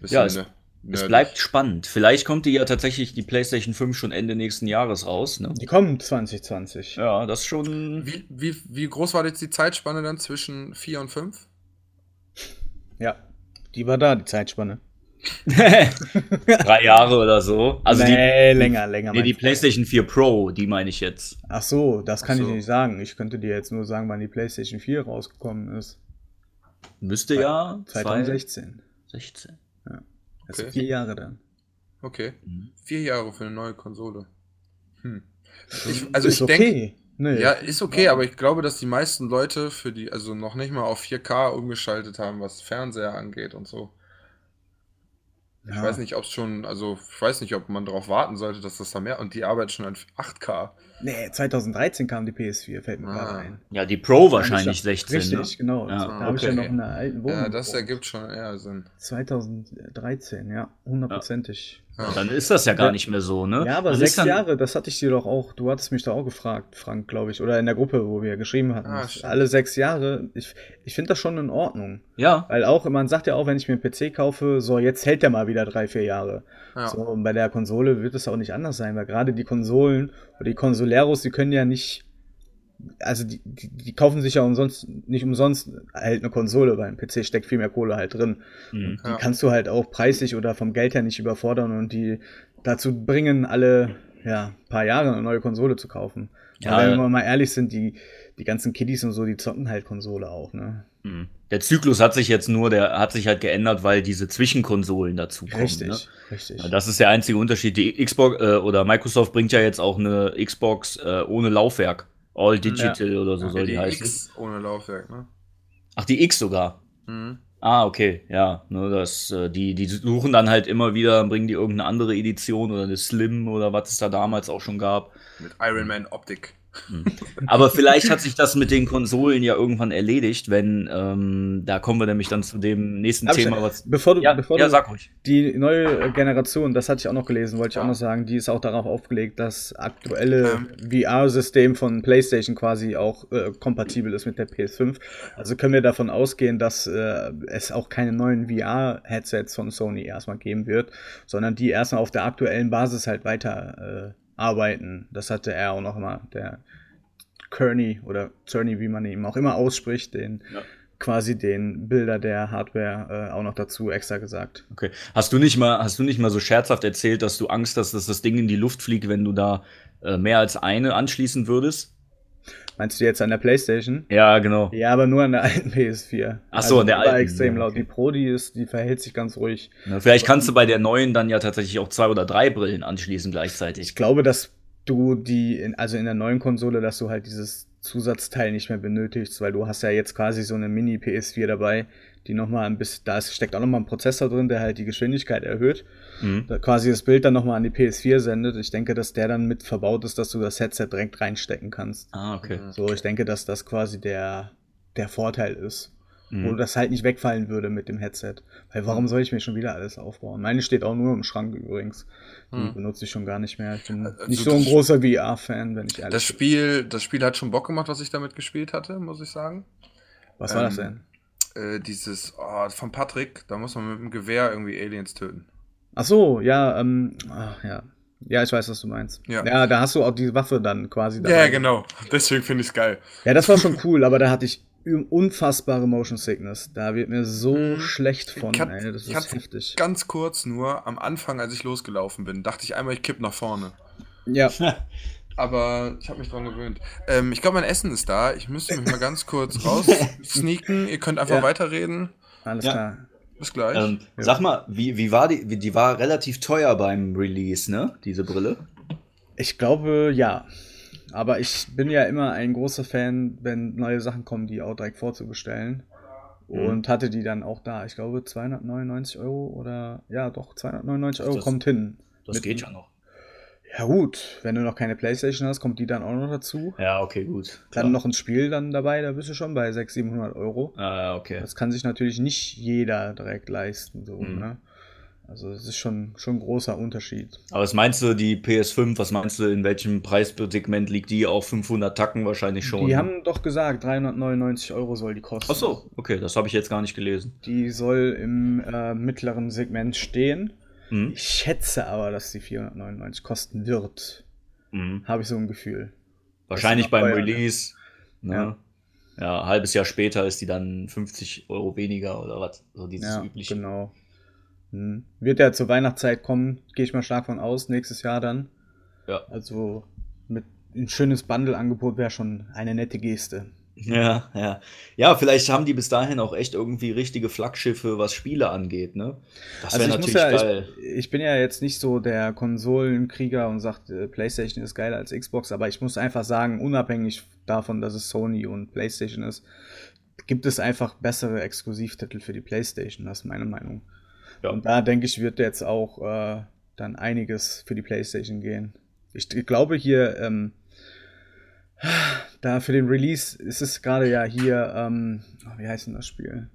ein Ja, es- ne- Es bleibt spannend. Vielleicht kommt die ja tatsächlich die PlayStation 5 schon Ende nächsten Jahres raus, ne? Die kommen 2020. Ja, das ist schon. Wie, wie, wie groß war jetzt die Zeitspanne dann zwischen 4 und 5? Ja, die war da, die Zeitspanne. Drei Jahre oder so. Also nee, die, länger, länger. nee, die. PlayStation 4 Pro, die meine ich jetzt. Ach so, das kann Ach ich so. nicht sagen. Ich könnte dir jetzt nur sagen, wann die PlayStation 4 rausgekommen ist. Müsste ja 2016. 2016. Also Okay. vier Jahre dann. Okay. Mhm. Vier Jahre für eine neue Konsole. Hm. Ich, also ist ich denke, okay. Nee. ja, ist okay, aber ich glaube, dass die meisten Leute für die, also noch nicht mal auf 4K umgeschaltet haben, was Fernseher angeht und so. Ich Ja. weiß nicht, ob es schon, also ich weiß nicht, ob man darauf warten sollte, dass das da mehr und die arbeiten schon an 8K. Nee, 2013 kam die PS4, fällt mir Ah. gerade ein. Ja, die Pro wahrscheinlich Ja, 16. Richtig, ne? genau. Ja, da habe ich ja okay. noch in einer alten Wohnung. Ja, das ergibt schon eher Sinn. 2013, ja, hundertprozentig. Ja. Dann ist das ja gar nicht mehr so, ne? Ja, aber Dann sechs Jahre, das hatte ich dir doch auch, du hattest mich da auch gefragt, Frank, glaube ich, oder in der Gruppe, wo wir geschrieben hatten. Ah. Alle sechs Jahre, ich, ich finde das schon in Ordnung. Ja, Weil auch, man sagt ja auch, wenn ich mir einen PC kaufe, so, jetzt hält der mal wieder drei, vier Jahre. Ja. So, und bei der Konsole wird es auch nicht anders sein, weil gerade die Konsolen oder die Consoleros, die können ja nicht, also die, die, die kaufen sich ja umsonst, nicht umsonst halt eine Konsole, weil ein PC steckt viel mehr Kohle halt drin. Mhm. Die Ja. kannst du halt auch preislich oder vom Geld her nicht überfordern und die dazu bringen, alle ja, paar Jahre eine neue Konsole zu kaufen. Ja, wenn wir mal ehrlich sind, die, die ganzen Kiddies und so, die zocken halt Konsole auch, ne? Mhm. Der Zyklus hat sich jetzt nur, der hat sich halt geändert, weil diese Zwischenkonsolen dazu kommen. Richtig, Ne? richtig. Das ist der einzige Unterschied. Die Xbox äh, oder Microsoft bringt ja jetzt auch eine Xbox äh, ohne Laufwerk. All Digital oder so Ja, soll die, die heißen. X ohne Laufwerk, ne? Ach, die X sogar. Mhm. Ah, okay, ja. Ne, das, äh, die, die suchen dann halt immer wieder, bringen die irgendeine andere Edition oder eine Slim oder was es da damals auch schon gab. Mit Iron Man Optik. Aber vielleicht hat sich das mit den Konsolen ja irgendwann erledigt, wenn, ähm, da kommen wir nämlich dann zu dem nächsten Hab ich- Thema, was. Bevor du, Ja, bevor ja du sag ruhig. die neue Generation, das hatte ich auch noch gelesen, wollte ich auch noch sagen, die ist auch darauf aufgelegt, dass aktuelle Ähm. VR-System von PlayStation quasi auch äh, kompatibel ist mit der PS5. Also können wir davon ausgehen, dass äh, es auch keine neuen VR-Headsets von Sony erstmal geben wird, sondern die erstmal auf der aktuellen Basis halt weiter äh, arbeiten. Das hatte er auch noch mal, der Kearney oder Cerny, wie man ihn auch immer ausspricht, den Ja. quasi den Bilder der Hardware äh, auch noch dazu extra gesagt. Okay. Hast du nicht mal, hast du nicht mal so scherzhaft erzählt, dass du Angst hast, dass das Ding in die Luft fliegt, wenn du da äh, mehr als eine anschließen würdest? Meinst du jetzt an der PlayStation? Ja, genau. Ja, aber nur an der alten PS4. Ach so, an der alten, extrem laut. okay. Die Pro, die ist, die verhält sich ganz ruhig. Na, vielleicht kannst du bei der neuen dann ja tatsächlich auch zwei oder drei Brillen anschließen gleichzeitig. Ich glaube, dass du die, in, also in der neuen Konsole, dass du halt dieses Zusatzteil nicht mehr benötigst, weil du hast ja jetzt quasi so eine Mini PS4 dabei, die nochmal ein bisschen, da ist, steckt auch nochmal ein Prozessor drin, der halt die Geschwindigkeit erhöht. Mhm. Da quasi das Bild dann nochmal an die PS4 sendet. Ich denke, dass der dann mit verbaut ist, dass du das Headset direkt reinstecken kannst. Ah, okay. So, ich denke, dass das quasi der, der Vorteil ist. Wo Mhm. das halt nicht wegfallen würde mit dem Headset. Weil warum soll ich mir schon wieder alles aufbauen? Meine steht auch nur im Schrank übrigens. Die Hm. benutze ich schon gar nicht mehr. Ich bin Also nicht so ein großer VR-Fan, wenn ich ehrlich Das bin. Spiel, das Spiel hat schon Bock gemacht, was ich damit gespielt hatte, muss ich sagen. Was war das ähm, denn? Äh, dieses oh, von Patrick, da muss man mit dem Gewehr irgendwie Aliens töten. Ach so, ja, ähm, ach, ja. Ja, ich weiß, was du meinst. Ja. ja, da hast du auch die Waffe dann quasi Ja, dabei. genau. Deswegen finde ich es geil. Ja, das war schon cool, aber da hatte ich unfassbare Motion Sickness. Da wird mir so Mhm. schlecht von, Ich ey, das ich ist hatte heftig. Ganz kurz nur, am Anfang, als ich losgelaufen bin, dachte ich einmal, ich kipp nach vorne. Ja, Aber ich habe mich dran gewöhnt. Ähm, ich glaube, mein Essen ist da. Ich müsste mich mal ganz kurz raus sneaken. Ihr könnt einfach Ja. weiterreden. alles Ja. klar. Bis gleich. Ähm, Ja. Sag mal, wie, wie war die? Wie, die war relativ teuer beim Release, ne? Diese Brille. Ich glaube, ja. Aber ich bin ja immer ein großer Fan, wenn neue Sachen kommen, die auch direkt vorzubestellen. Mhm. Und hatte die dann auch da. Ich glaube, 299 Euro oder, ja, doch, 299 Euro Das- kommt hin. Das Mit- geht ja noch. Ja gut, wenn du noch keine Playstation hast, kommt die dann auch noch dazu. Ja, okay, gut. Dann noch ein Spiel dann dabei, da bist du schon bei 600, 700 Euro. Ah, okay. Das kann sich natürlich nicht jeder direkt leisten, so, Mhm. ne? Also es ist schon, schon ein großer Unterschied. Aber was meinst du, die PS5, was meinst du, in welchem Preissegment liegt die? Auf 500 Tacken wahrscheinlich schon. Die ne? haben doch gesagt, 399 Euro soll die kosten. Ach so, okay, das habe ich jetzt gar nicht gelesen. Die soll im äh, mittleren Segment stehen. Mhm. Ich schätze aber, dass die 499 kosten wird. Mhm. Habe ich so ein Gefühl. Wahrscheinlich beim teuer, ne? Release. Ne? Ja. ein halbes Jahr später ist die dann 50 Euro weniger oder was? So dieses Ja, übliche. genau. Hm. Wird ja zur Weihnachtszeit kommen, gehe ich mal stark von aus, nächstes Jahr dann. Ja. Also mit ein schönes Bundle-Angebot wäre schon eine nette Geste. Ja, ja. Ja, vielleicht haben die bis dahin auch echt irgendwie richtige Flaggschiffe, was Spiele angeht, ne? Das wäre Also natürlich ja, geil. ich, ich bin ja jetzt nicht so der Konsolenkrieger und sagt, äh, PlayStation ist geiler als Xbox, aber ich muss einfach sagen, unabhängig davon, dass es Sony und PlayStation ist, gibt es einfach bessere Exklusivtitel für die PlayStation, das ist meine Meinung. Ja. Und da denke ich, wird jetzt auch äh, dann einiges für die PlayStation gehen. Ich, ich glaube hier, ähm, da für den Release ist es gerade ja hier, ähm, oh, wie heißt denn das Spiel?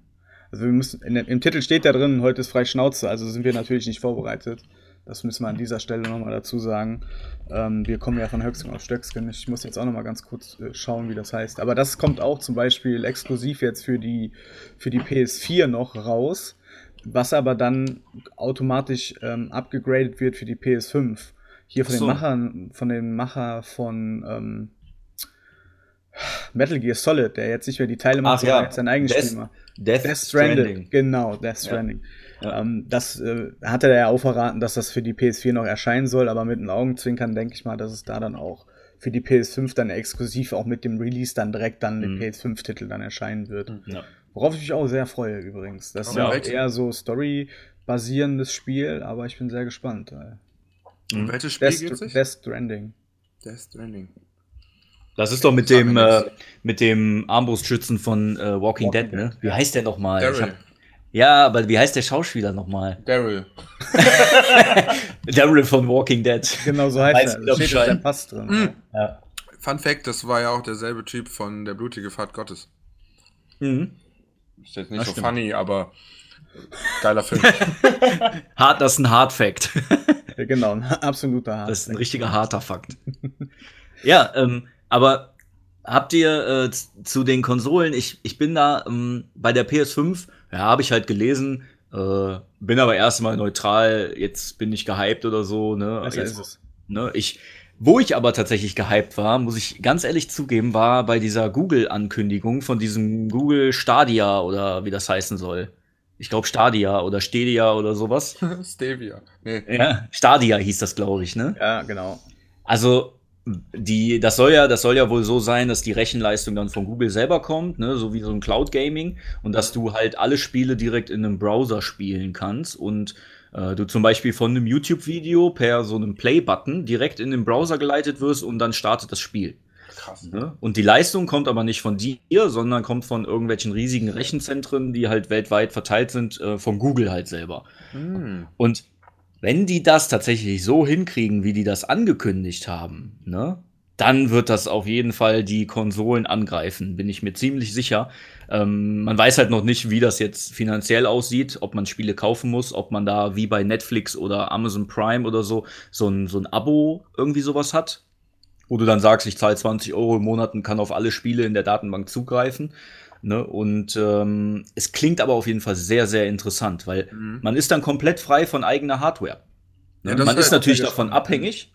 Also wir müssen, in, im Titel steht da drin, heute ist frei Schnauze, also sind wir natürlich nicht vorbereitet. Das müssen wir an dieser Stelle nochmal dazu sagen. Ähm, wir kommen ja von Höchstgen auf Stöcksken. Ich muss jetzt auch nochmal ganz kurz äh, schauen, wie das heißt. Aber das kommt auch zum Beispiel exklusiv jetzt für die, für die PS4 noch raus, was aber dann automatisch ähm, abgegradet wird für die PS5. Hier von so. den Machern, von dem Macher von ähm, Metal Gear Solid, der jetzt nicht mehr die Teile macht, Ach sondern ja, jetzt sein eigenes Death- Spiel macht. Death, Death Stranding. Stranding. Genau, Death. Stranding. Ja. Ähm, das äh, hatte er ja auch verraten, dass das für die PS4 noch erscheinen soll, aber mit den Augenzwinkern denke ich mal, dass es da dann auch für die PS5 dann exklusiv auch mit dem Release dann direkt dann Mhm. den PS5-Titel dann erscheinen wird. Ja. Worauf ich mich auch sehr freue übrigens. Das ist ja auch eher so Story-basierendes Spiel, aber ich bin sehr gespannt. Um welches Spiel Death, geht sich? Death Stranding. Death Stranding. Das ist doch mit dem, äh, mit dem Armbrustschützen von äh, Walking, Walking Dead, ne? Wie heißt der nochmal? Daryl. hab- Ja, aber wie heißt der Schauspieler nochmal? Daryl. Daryl von Walking Dead. Genau so heißt er. Da steht der Pass drin. Mhm. Ja. Fun Fact, das war ja auch derselbe Typ von Der blutige Pfad Gottes. Mhm. Ist jetzt nicht Das so stimmt. funny, aber geiler Film. Hart, das ist ein Hard Fact. Ja, genau, ein absoluter Hard. Das ist ein richtiger harter Fakt. ja, ähm, aber habt ihr äh, zu den Konsolen, ich, ich bin da ähm, bei der PS5, ja, habe ich halt gelesen, äh, bin aber erstmal neutral, jetzt bin ich gehypt oder so, ne? Besser jetzt, ist es. Ne, ich, wo ich aber tatsächlich gehypt war, muss ich ganz ehrlich zugeben, war bei dieser Google-Ankündigung von diesem Google Stadia oder wie das heißen soll. Ich glaube Stadia oder Stadia oder sowas. Stevia. Nee. Ja, Stadia hieß das, glaube ich, ne? Ja, genau. Also, die, das soll ja, das soll ja wohl so sein, dass die Rechenleistung dann von Google selber kommt, ne, so wie so ein Cloud Gaming und dass du halt alle Spiele direkt in einem Browser spielen kannst und äh, du zum Beispiel von einem YouTube-Video per so einem Play-Button direkt in den Browser geleitet wirst und dann startet das Spiel. Krass. Ne? Und die Leistung kommt aber nicht von dir, sondern kommt von irgendwelchen riesigen Rechenzentren, die halt weltweit verteilt sind, äh, von Google halt selber. Hm. Und wenn die das tatsächlich so hinkriegen, wie die das angekündigt haben, ne, dann wird das auf jeden Fall die Konsolen angreifen, bin ich mir ziemlich sicher. Ähm, man weiß halt noch nicht, wie das jetzt finanziell aussieht, ob man Spiele kaufen muss, ob man da wie bei Netflix oder Amazon Prime oder so so ein, so ein Abo irgendwie sowas hat, wo du dann sagst, ich zahle 20 Euro im Monat und kann auf alle Spiele in der Datenbank zugreifen. Ne? Und ähm, es klingt aber auf jeden Fall sehr, sehr interessant, weil Mhm. man ist dann komplett frei von eigener Hardware. Ja, Ne? das man ist natürlich davon spannend. abhängig.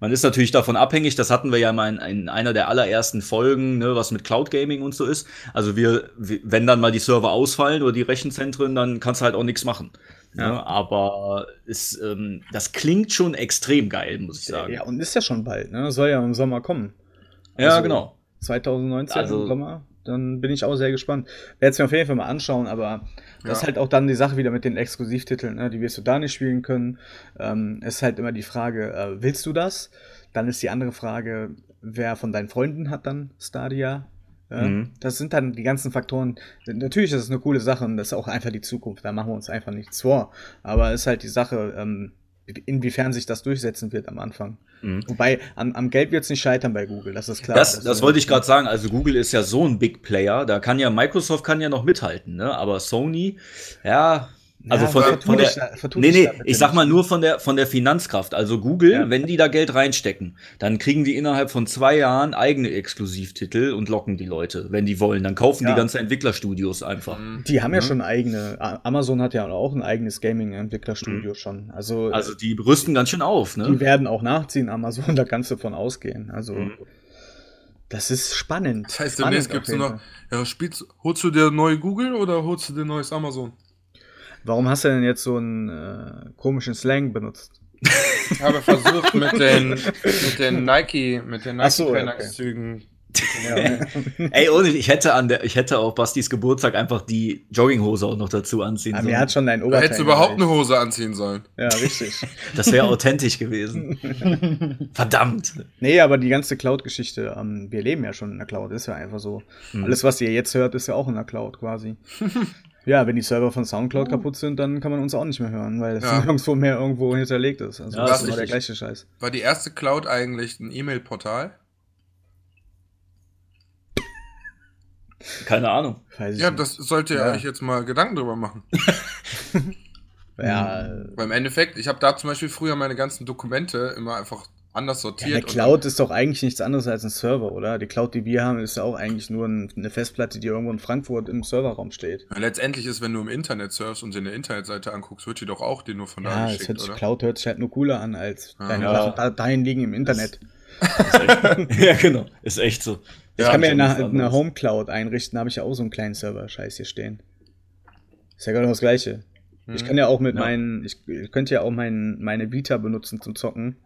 Man ist natürlich davon abhängig, das hatten wir ja mal in, in einer der allerersten Folgen, ne, was mit Cloud Gaming und so ist. Also wir, wenn dann mal die Server ausfallen oder die Rechenzentren, dann kannst du halt auch nichts machen. Ja. Ne? Aber es, ähm, das klingt schon extrem geil, muss ich sagen. Ja, und ist ja schon bald, ne? Soll ja im Sommer kommen. Ja, Also, genau. 2019 Also- im Sommer. Dann bin ich auch sehr gespannt. Werde es mir auf jeden Fall mal anschauen, aber das ist halt auch dann die Sache wieder mit den Exklusivtiteln, ne? die wirst du da nicht spielen können. Ähm, es ist halt immer die Frage, äh, willst du das? Dann ist die andere Frage, wer von deinen Freunden hat dann Stadia? Ja, Mhm. Das sind dann die ganzen Faktoren. Natürlich ist es eine coole Sache und das ist auch einfach die Zukunft. Da machen wir uns einfach nichts vor. Aber es ist halt die Sache, ähm, inwiefern sich das durchsetzen wird am Anfang. Mhm. Wobei, am, am Geld wird es nicht scheitern bei Google, das ist klar. Das, Also, das wollte ich gerade sagen. Also Google ist ja so ein Big Player. Da kann ja Microsoft kann ja noch mithalten, ne? Aber Sony, ja. Also Ja, von, von der, vertu nee, nee, ich sag mal nur von der, von der Finanzkraft. Also Google, Ja. wenn die da Geld reinstecken, dann kriegen die innerhalb von zwei Jahren eigene Exklusivtitel und locken die Leute, wenn die wollen. Dann kaufen Ja. die ganze Entwicklerstudios einfach. Die haben ja Mhm. schon eigene. Amazon hat ja auch ein eigenes Gaming-Entwicklerstudio schon. Also, Also die rüsten ganz schön auf, die ne? werden auch nachziehen, Amazon, da kannst du von ausgehen. Also, Mhm. das ist spannend. Das heißt, spannend demnächst gibt es noch, ja, spielst, holst du dir neue Google oder holst du dir neues Amazon? Warum hast du denn jetzt so einen äh, komischen Slang benutzt? Ich habe versucht mit den, mit den Nike, mit den Ach so, Nike ja, Trainanzügen. Ey, ohne, ich hätte an der, ich hätte auf Bastis Geburtstag einfach die Jogginghose auch noch dazu anziehen Aber sollen. mir hat schon dein Du Oberteil. hättest überhaupt gereicht. eine Hose anziehen sollen. Ja, richtig. Das wäre authentisch gewesen. Verdammt. Nee, aber die ganze Cloud-Geschichte, ähm, wir leben ja schon in der Cloud, ist ja einfach so. Mhm. Alles, was ihr jetzt hört, ist ja auch in der Cloud quasi. ja, wenn die Server von Soundcloud kaputt sind, dann kann man uns auch nicht mehr hören, weil es Ja. nirgendwo mehr irgendwo hinterlegt ist. Also Ja, das ist immer der gleiche Scheiß. War die erste Cloud eigentlich ein E-Mail-Portal? Keine Ahnung. Weiß ich Ja, nicht. das sollte ihr Ja. euch jetzt mal Gedanken drüber machen. ja, Weil im Endeffekt, ich habe da zum Beispiel früher meine ganzen Dokumente immer einfach anders ja, sortiert. eine und Cloud ist doch eigentlich nichts anderes als ein Server, oder? Die Cloud, die wir haben, ist ja auch eigentlich nur ein, eine Festplatte, die irgendwo in Frankfurt im Serverraum steht. dann, letztendlich ist, wenn du im Internet surfst und dir eine Internetseite anguckst, wird die doch auch dir nur von da Ja, es geschickt, hört sich, oder? Cloud hört sich halt nur cooler an, als Ah. deine Ja. Sachen da, dahin liegen im Internet. ja, genau. Ist echt so. Ich Ja, kann mir eine, eine. Home Cloud einrichten, da habe ich ja auch so einen kleinen Server-Scheiß hier stehen. Ist ja genau das gleiche. Ich Mhm. kann ja auch mit Ja. meinen, ich, ich könnte ja auch mein, meine Vita benutzen zum Zocken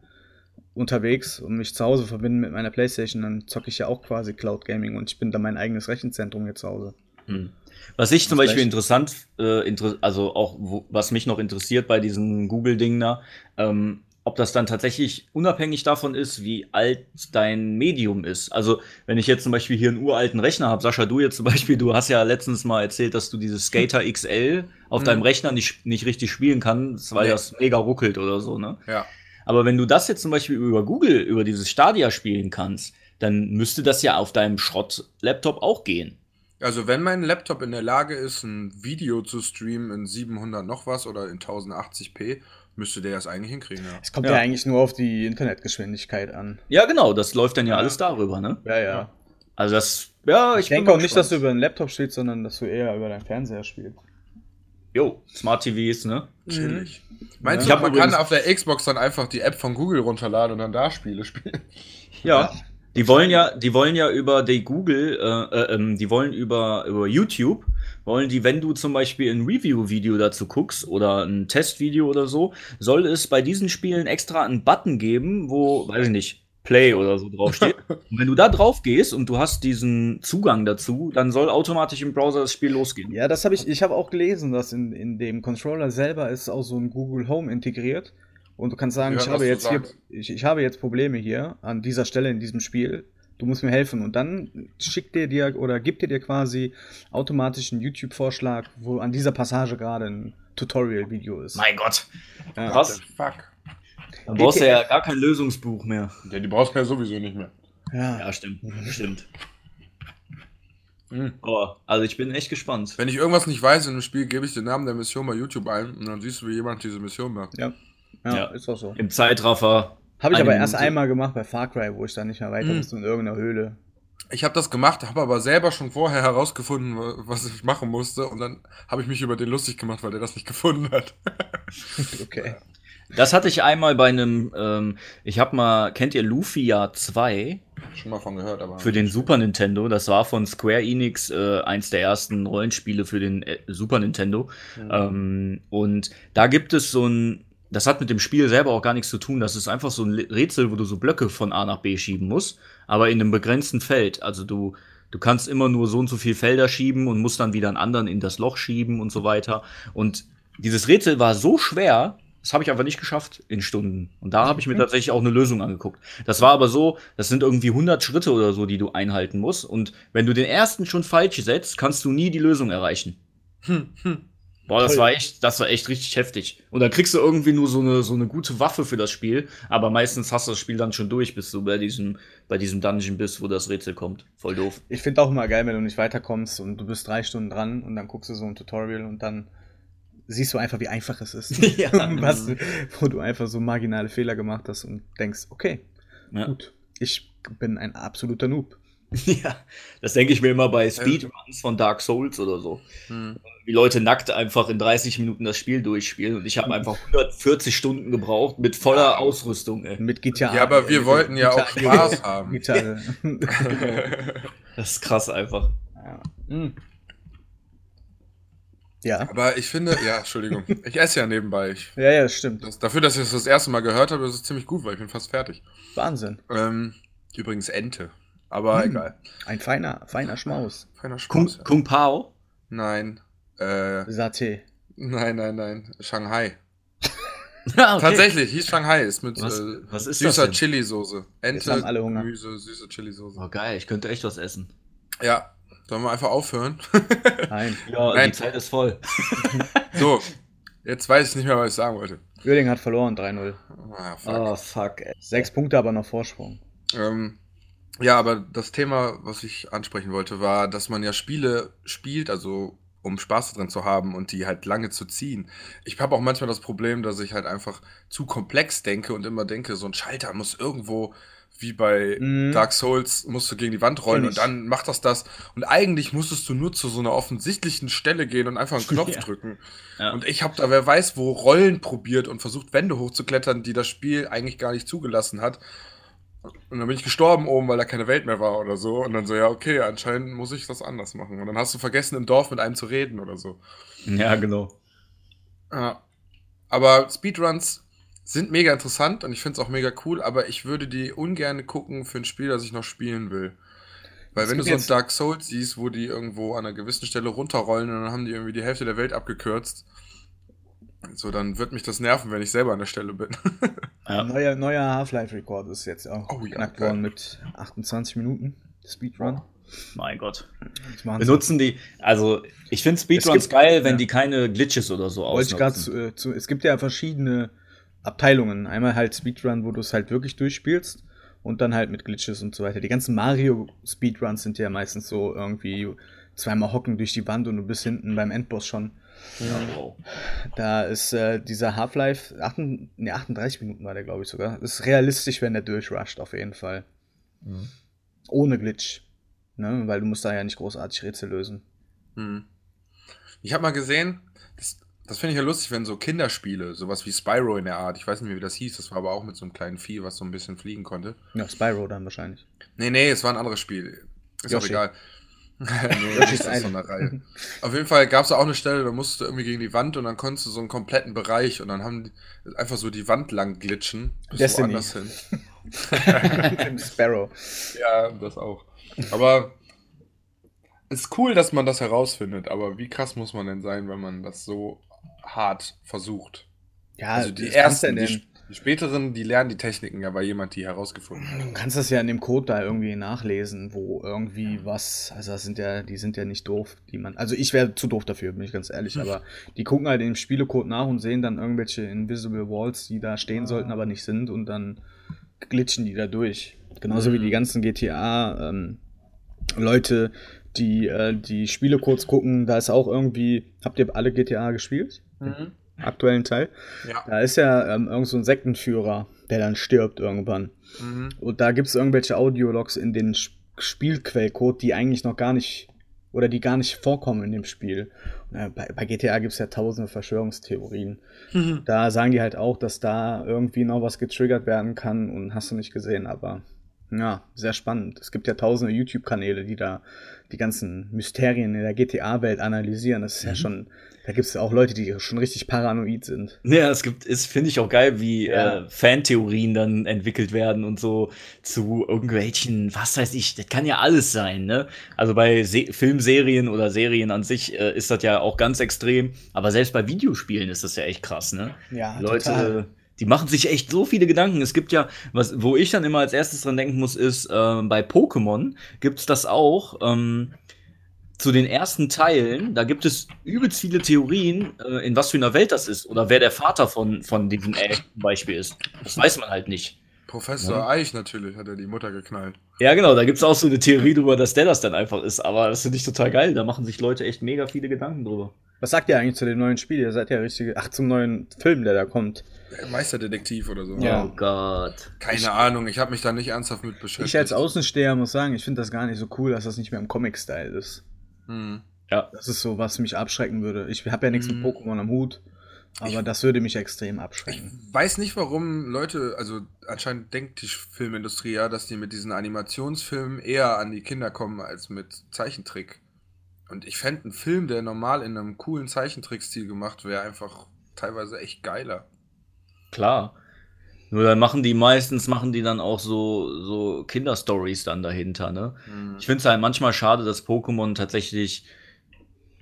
unterwegs und mich zu Hause verbinden mit meiner Playstation, dann zocke ich ja auch quasi Cloud Gaming und ich bin da mein eigenes Rechenzentrum hier zu Hause. Hm. Was ich zum Beispiel interessant, äh, inter also auch, wo, was mich noch interessiert bei diesem Google-Ding da, ähm, ob das dann tatsächlich unabhängig davon ist, wie alt dein Medium ist. Also, wenn ich jetzt zum Beispiel hier einen uralten Rechner habe, Sascha, du jetzt zum Beispiel, du hast ja letztens mal erzählt, dass du dieses Skater XL auf Mhm. deinem Rechner nicht, nicht richtig spielen kannst, weil Nee. das mega ruckelt oder so, ne? Ja. Aber wenn du das jetzt zum Beispiel über Google, über dieses Stadia spielen kannst, dann müsste das ja auf deinem Schrott-Laptop auch gehen. Also wenn mein Laptop in der Lage ist, ein Video zu streamen in 700 noch was oder in 1080p, müsste der das eigentlich hinkriegen, ja. Es kommt ja. Ja. eigentlich nur auf die Internetgeschwindigkeit an. Ja, genau, das läuft dann ja, Ja. alles darüber, ne? Ja, ja. Also das, ja, Ich, bin denke auch nicht, dass du über einen Laptop spielst, sondern dass du eher über deinen Fernseher spielst. Jo, Smart TVs, ne? Chillig. Meinst Ich du, hab man übrigens- kann auf der Xbox dann einfach die App von Google runterladen und dann da Spiele spielen? Ja. Die wollen ja, die wollen ja über die Google, äh, äh, ähm, die wollen über, über YouTube, wollen die, wenn du zum Beispiel ein Review-Video dazu guckst oder ein Testvideo oder so, soll es bei diesen Spielen extra einen Button geben, wo, weiß ich nicht, Play oder so draufsteht. und wenn du da drauf gehst und du hast diesen Zugang dazu, dann soll automatisch im Browser das Spiel losgehen. Ja, das habe ich, ich habe auch gelesen, dass in, in dem Controller selber ist auch so ein Google Home integriert. Und du kannst sagen, Ja, ich was habe jetzt hier, ich, ich habe jetzt Probleme hier an dieser Stelle in diesem Spiel. Du musst mir helfen. Und dann schickt dir dir oder gibt dir dir quasi automatisch einen YouTube-Vorschlag, wo an dieser Passage gerade ein Tutorial-Video ist. Mein Gott. Ja. Krass. Fuck. Dann brauchst du ja gar kein Lösungsbuch mehr. Ja, die brauchst du ja sowieso nicht mehr. Ja. Ja, stimmt. Stimmt. Mhm. Aber, also ich bin echt gespannt. Wenn ich irgendwas nicht weiß in einem Spiel, gebe ich den Namen der Mission bei YouTube ein und dann siehst du, wie jemand diese Mission macht. Ja. Ja, Ja. ist auch so. Im Zeitraffer. Habe ich aber erst Minute. einmal gemacht bei Far Cry, wo ich dann nicht mehr weiter Mhm. musste in irgendeiner Höhle. Ich habe das gemacht, habe aber selber schon vorher herausgefunden, wa- was ich machen musste und dann habe ich mich über den lustig gemacht, weil der das nicht gefunden hat. Okay. Das hatte ich einmal bei einem, ähm, ich hab mal, kennt ihr Lufia 2 Schon mal von gehört, aber. für den Super Nintendo? Das war von Square Enix äh, eins der ersten Rollenspiele für den äh, Super Nintendo. Ähm, und da gibt es so ein, das hat mit dem Spiel selber auch gar nichts zu tun. Das ist einfach so ein Rätsel, wo du so Blöcke von A nach B schieben musst, aber in einem begrenzten Feld. Also du, du kannst immer nur so und so viel Felder schieben und musst dann wieder einen anderen in das Loch schieben und so weiter. Und dieses Rätsel war so schwer, das habe ich einfach nicht geschafft in Stunden. Und da habe ich mir tatsächlich auch eine Lösung angeguckt. Das war aber so, das sind irgendwie 100 Schritte oder so, die du einhalten musst. Und wenn du den ersten schon falsch setzt, kannst du nie die Lösung erreichen. Hm, hm. Boah, das Toll. war echt, das war echt richtig heftig. Und dann kriegst du irgendwie nur so eine, so eine gute Waffe für das Spiel, aber meistens hast du das Spiel dann schon durch, bis du bei diesem, bei diesem Dungeon bist, wo das Rätsel kommt. Voll doof. Ich finde auch immer geil, wenn du nicht weiterkommst und du bist drei Stunden dran und dann guckst du so ein Tutorial und dann siehst du einfach, wie einfach es ist. Ja. Was, wo du einfach so marginale Fehler gemacht hast und denkst, okay, Ja. gut, ich bin ein absoluter Noob. ja, das denke ich mir immer bei Speedruns von Dark Souls oder so. Hm. Wie Leute nackt einfach in 30 Minuten das Spiel durchspielen und ich habe einfach 140 Stunden gebraucht mit voller Ausrüstung, ey. Mit GTA. Ja, aber wir wollten ja auch Gitarre- Spaß haben. Gitarre. Das ist krass einfach. ja. Hm. Ja. Aber ich finde, ja, Entschuldigung, ich esse ja nebenbei. Ich, Ja, ja, stimmt. das, dafür, dass ich das das erste Mal gehört habe, ist es ziemlich gut, weil ich bin fast fertig. Wahnsinn. Ähm, übrigens Ente. Aber Hm. egal. Ein feiner, feiner Schmaus. Feiner Kung, Spaß. Ja. Kung Pao? Nein. Äh, Saté. nein, nein, nein. Shanghai. Ja, okay. Tatsächlich, hieß Shanghai. Ist mit Was- äh, was ist süßer? Chili-Soße. Ente. Gemüse, süße Chili-Soße. Oh, geil, ich könnte echt was essen. Ja, sollen wir einfach aufhören? Nein. Ja, Nein. die Zeit ist voll. so, jetzt weiß ich nicht mehr, was ich sagen wollte. Uerdingen hat verloren, 3-0. Ah, fuck. Oh, fuck, ey. Sechs Punkte, aber noch Vorsprung. Ähm, ja, aber das Thema, was ich ansprechen wollte, war, dass man ja Spiele spielt, also um Spaß drin zu haben und die halt lange zu ziehen. Ich habe auch manchmal das Problem, dass ich halt einfach zu komplex denke und immer denke, so ein Schalter muss irgendwo, wie bei Mhm. Dark Souls, musst du gegen die Wand rollen und dann macht das das. Und eigentlich musstest du nur zu so einer offensichtlichen Stelle gehen und einfach einen Knopf Ja. drücken. Ja. Und ich habe da, wer weiß, wo Rollen probiert und versucht, Wände hochzuklettern, die das Spiel eigentlich gar nicht zugelassen hat. Und dann bin ich gestorben oben, weil da keine Welt mehr war oder so. Und dann so, ja, okay, anscheinend muss ich das anders machen. Und dann hast du vergessen, im Dorf mit einem zu reden oder so. Ja, genau. Ja. Aber Speedruns sind mega interessant und ich finde es auch mega cool, aber ich würde die ungern gucken für ein Spiel, das ich noch spielen will. Weil Es wenn du so ein Dark Souls siehst, wo die irgendwo an einer gewissen Stelle runterrollen und dann haben die irgendwie die Hälfte der Welt abgekürzt, so dann wird mich das nerven, wenn ich selber an der Stelle bin. Ja. Neuer, neuer Half-Life-Rekord ist jetzt auch Oh ja, geknackt geil. worden mit 28 Minuten Speedrun. Mein Gott. Das. Benutzen die, also ich finde Speedruns gibt- geil, wenn ja. die keine Glitches oder so ausnutzen. zu, äh, zu, es gibt ja verschiedene Abteilungen. Einmal halt Speedrun, wo du es halt wirklich durchspielst und dann halt mit Glitches und so weiter. Die ganzen Mario Speedruns sind ja meistens so irgendwie zweimal hocken durch die Wand und du bist hinten beim Endboss schon. Ja, wow. Da ist äh, dieser Half-Life, 38, nee, 38 Minuten war der, glaube ich sogar. Ist realistisch, wenn der durchrusht, auf jeden Fall. Mhm. Ohne Glitch. Ne? Weil du musst da ja nicht großartig Rätsel lösen. Hm. Ich habe mal gesehen, das, finde ich ja lustig, wenn so Kinderspiele, sowas wie Spyro in der Art, ich weiß nicht mehr, wie das hieß, das war aber auch mit so einem kleinen Vieh, was so ein bisschen fliegen konnte. Ja, Spyro dann wahrscheinlich. Nee, nee, es war ein anderes Spiel. Ist auch Yoshi. egal. nee, das ist so eine Reihe. Auf jeden Fall gab es auch eine Stelle, da musstest du irgendwie gegen die Wand und dann konntest du so einen kompletten Bereich und dann haben die einfach so die Wand lang glitschen. bis Destiny. woanders hin. Im Sparrow. Ja, das auch. Aber es ist cool, dass man das herausfindet, aber wie krass muss man denn sein, wenn man das so hart versucht? Ja, also die ersten, ja die, die späteren, die lernen die Techniken ja, weil jemand die herausgefunden hat. Du kannst das ja in dem Code da irgendwie nachlesen, wo irgendwie was, also das sind ja, die sind ja nicht doof, die man, also ich wäre zu doof dafür, bin ich ganz ehrlich, aber die gucken halt im Spielecode nach und sehen dann irgendwelche Invisible Walls, die da stehen sollten, aber nicht sind und dann glitschen die da durch. Genauso wie die ganzen GTA ähm, Leute, die äh, die Spielecodes gucken, da ist auch irgendwie, habt ihr alle GTA gespielt? Aktuellen Teil? Ja. Da ist ja ähm, irgend so ein Sektenführer, der dann stirbt irgendwann. Mhm. Und da gibt es irgendwelche Audiologs in den Sp- Spielquellcode, die eigentlich noch gar nicht oder die gar nicht vorkommen in dem Spiel. Bei, bei GTA gibt es ja tausende Verschwörungstheorien. Da sagen die halt auch, dass da irgendwie noch was getriggert werden kann und hast du nicht gesehen, aber ja, sehr spannend. Es gibt ja tausende YouTube-Kanäle, die da die ganzen Mysterien in der GTA-Welt analysieren. Das ist ja schon, da gibt es auch Leute, die schon richtig paranoid sind. Ja, es gibt, ist, finde ich auch geil, wie Ja. äh, Fantheorien dann entwickelt werden und so zu irgendwelchen, was weiß ich, das kann ja alles sein, ne? Also bei Se Filmserien oder Serien an sich äh, ist das ja auch ganz extrem, aber selbst bei Videospielen ist das ja echt krass, ne? Ja, Leute, total. Die machen sich echt so viele Gedanken. Es gibt ja, was, wo ich dann immer als erstes dran denken muss, ist, äh, bei Pokémon gibt's das auch. Ähm, zu den ersten Teilen, da gibt es übelst viele Theorien, äh, in was für einer Welt das ist oder wer der Vater von, von diesem zum Beispiel ist. Das weiß man halt nicht. Professor Ja. Eich natürlich hat er die Mutter geknallt. Ja, genau, da gibt es auch so eine Theorie drüber, dass der das dann einfach ist. Aber das finde ich total geil. Da machen sich Leute echt mega viele Gedanken drüber. Was sagt ihr eigentlich zu dem neuen Spiel? Ihr seid ja richtige. Ach, zum neuen Film, der da kommt. Äh, Meisterdetektiv oder so. Ja. Oh Gott. Keine Ahnung, ich habe mich da nicht ernsthaft mit beschäftigt. Ich als Außensteher muss sagen, ich finde das gar nicht so cool, dass das nicht mehr im Comic-Style ist. Hm. Ja. Das ist so, was mich abschrecken würde. Ich habe ja nichts Mhm. mit Pokémon am Hut, aber das würde mich extrem abschrecken. Weiß nicht, warum Leute, also anscheinend denkt die Filmindustrie ja, dass die mit diesen Animationsfilmen eher an die Kinder kommen als mit Zeichentrick. Und ich fände einen Film, der normal in einem coolen Zeichentrickstil gemacht wäre, einfach teilweise echt geiler. Klar. Nur dann machen die meistens, machen die dann auch so, so Kinderstories dann dahinter, ne? Hm. Ich finde es halt manchmal schade, dass Pokémon tatsächlich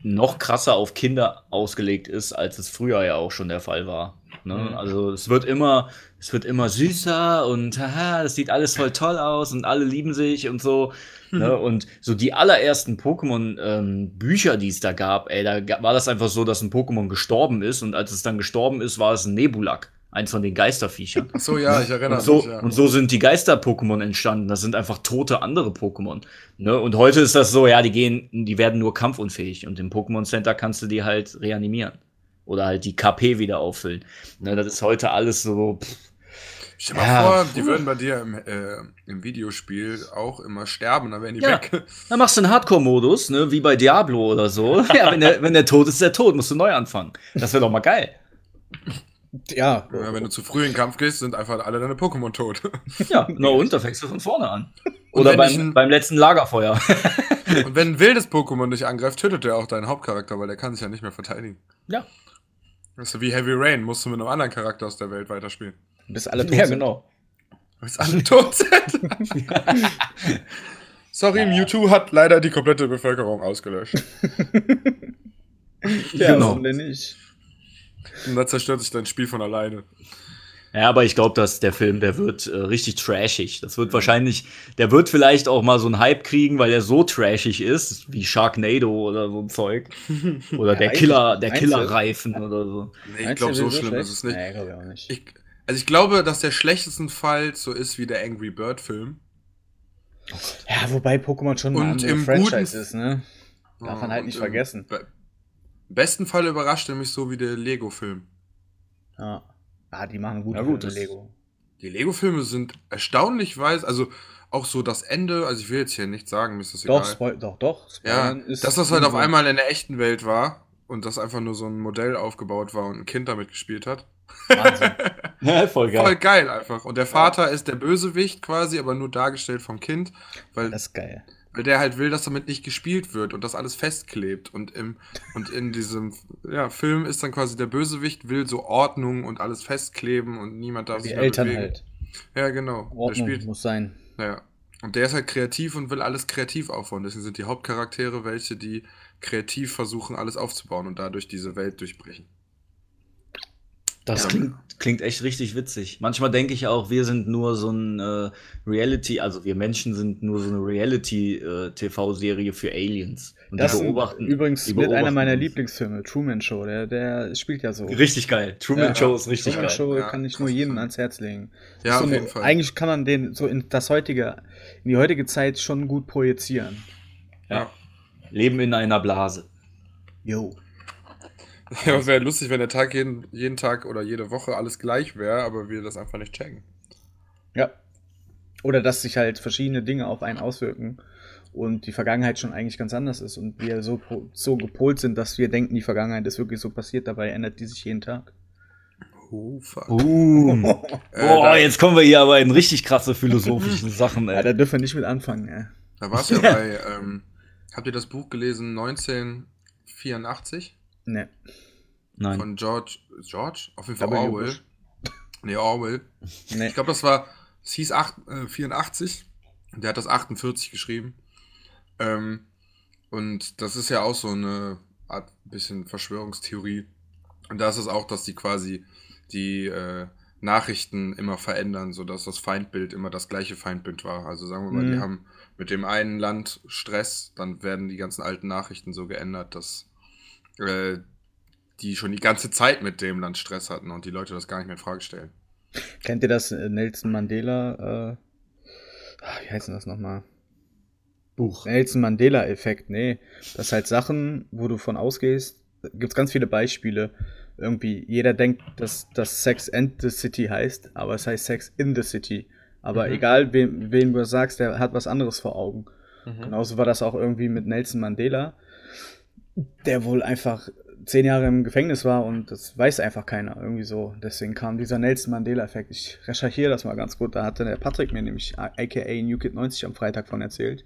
noch krasser auf Kinder ausgelegt ist, als es früher ja auch schon der Fall war. Ne? Mhm. Also es wird immer, es wird immer süßer und haha, das sieht alles voll toll aus und alle lieben sich und so. Ne? Und so die allerersten Pokémon-Bücher, die es da gab, ey, da war das einfach so, dass ein Pokémon gestorben ist und als es dann gestorben ist, war es ein Nebulak, eins von den Geisterviechern. Ach so, ja, ich erinnere Und so, mich. Ja. und so sind die Geister-Pokémon entstanden. Das sind einfach tote andere Pokémon. Ne? Und heute ist das so, ja, die gehen, die werden nur kampfunfähig. Und im Pokémon Center kannst du die halt reanimieren. Oder halt die KP wieder auffüllen. Ne, das ist heute alles so. Pff, Stell dir mal Ja, vor, die würden bei dir im, äh, im Videospiel auch immer sterben, dann wären die Ja. weg. dann machst du einen Hardcore-Modus, ne, wie bei Diablo oder so. Ja, wenn der, wenn der tot ist, ist der tot, musst du neu anfangen. Das wäre doch mal geil. Ja, Ja, wenn du zu früh in den Kampf gehst, sind einfach alle deine Pokémon tot. Ja, na und, da fängst du von vorne an. Oder beim, ein- beim letzten Lagerfeuer. Und wenn ein wildes Pokémon dich angreift, tötet er auch deinen Hauptcharakter, weil der kann sich ja nicht mehr verteidigen. Ja. Das ist wie Heavy Rain, musst du mit einem anderen Charakter aus der Welt weiterspielen. bis alle tot Ja, sind. genau. Bis alle tot sind. Sorry, Mewtwo hat leider die komplette Bevölkerung ausgelöscht. Ja, Genau. warum denn nicht? Und dann zerstört sich dein Spiel von alleine. Ja, aber ich glaube, dass der Film, der wird äh, richtig trashig. Das wird wahrscheinlich, der wird vielleicht auch mal so einen Hype kriegen, weil er so trashig ist, wie Sharknado oder so ein Zeug. Oder Ja, der Killer, der Killerreifen oder so. Nee, ich glaube, so schlimm schlecht? ist es nicht. Nee, glaube ich auch nicht. Ich, also ich glaube, dass der schlechtestenfalls so ist wie der Angry Bird Film. ja, wobei Pokémon schon ein Franchise guten- ist, ne? Darf man halt nicht im vergessen. Be besten Fall überrascht er mich so wie der Lego-Film. Ja. Ah, die machen gute Na gut, Filme, Lego. Die Lego-Filme sind erstaunlich weiß, also auch so das Ende, also ich will jetzt hier nicht sagen, mir ist das Doch, egal. Spoil doch, doch. Ja, ist dass das halt auf einmal in der echten Welt war und das einfach nur so ein Modell aufgebaut war und ein Kind damit gespielt hat. Wahnsinn. Ja, voll Voll geil einfach. Und der Vater ist der Bösewicht quasi, aber nur dargestellt vom Kind, weil, Das ist geil. Weil der halt will, dass damit nicht gespielt wird und das alles festklebt. Und, im, und in diesem ja, Film ist dann quasi der Bösewicht, will so Ordnung und alles festkleben und niemand darf Die sich mehr Eltern bewegen. halt. Ja, genau. Der Ordnung spielt, muss sein. ja. Und der ist halt kreativ und will alles kreativ aufbauen. Deswegen sind die Hauptcharaktere welche, die kreativ versuchen, alles aufzubauen und dadurch diese Welt durchbrechen. Das Ja. klingt, klingt echt richtig witzig. Manchmal denke ich auch, wir sind nur so ein äh, Reality, also wir Menschen sind nur so eine Reality-TV-Serie für Aliens. Und Das die ist beobachten. übrigens die mit einer beobachten meiner uns. Lieblingsfilme, Truman Show. Der, der spielt ja so. Richtig geil. Truman Ja. Show ist richtig Truman geil. Show Ja, kann ich nur jedem ans Herz legen. Ja, so auf eine- jeden Fall. Eigentlich kann man den so in das heutige, in die heutige Zeit schon gut projizieren. Ja. Leben in einer Blase. Jo. Ja, wäre lustig, wenn der Tag jeden, jeden Tag oder jede Woche alles gleich wäre, aber wir das einfach nicht checken. Ja. Oder dass sich halt verschiedene Dinge auf einen auswirken und die Vergangenheit schon eigentlich ganz anders ist und wir so, so gepolt sind, dass wir denken, die Vergangenheit ist wirklich so passiert, dabei ändert die sich jeden Tag. Oh, fuck. Boom. Äh, Boah, jetzt kommen wir hier aber in richtig krasse philosophische Sachen, Ja, ey. da dürfen wir nicht mit anfangen, ey. da war es ja bei, ähm, habt ihr das Buch gelesen, 1984? Ne. Nein. Von George, George? Auf jeden Fall W. Orwell. Bush. Nee, Orwell. Nee. Ich glaube, das war, es hieß acht, äh, 84. Der hat das 48 geschrieben. Ähm, und das ist ja auch so eine Art bisschen Verschwörungstheorie. Und da ist es auch, dass die quasi die äh, Nachrichten immer verändern, sodass das Feindbild immer das gleiche Feindbild war. Also sagen wir mal, die Mhm. haben mit dem einen Land Stress, dann werden die ganzen alten Nachrichten so geändert, dass äh, die schon die ganze Zeit mit dem Land Stress hatten und die Leute das gar nicht mehr in Frage stellen. Kennt ihr das äh, Nelson Mandela? Äh, ah, wie heißt denn das nochmal? Buch. Nelson Mandela-Effekt, nee. Das ist halt Sachen, wo du von ausgehst. Gibt es ganz viele Beispiele. Irgendwie, jeder denkt, dass das Sex and the City heißt, aber es heißt Sex in the City. Aber Mhm. egal, wem, wen du das sagst, der hat was anderes vor Augen. Mhm. Genauso war das auch irgendwie mit Nelson Mandela, der wohl einfach zehn Jahre im Gefängnis war und das weiß einfach keiner irgendwie so. Deswegen kam dieser Nelson Mandela-Effekt. Ich recherchiere das mal ganz gut. Da hatte der Patrick mir nämlich, aka NewKid90, am Freitag von erzählt.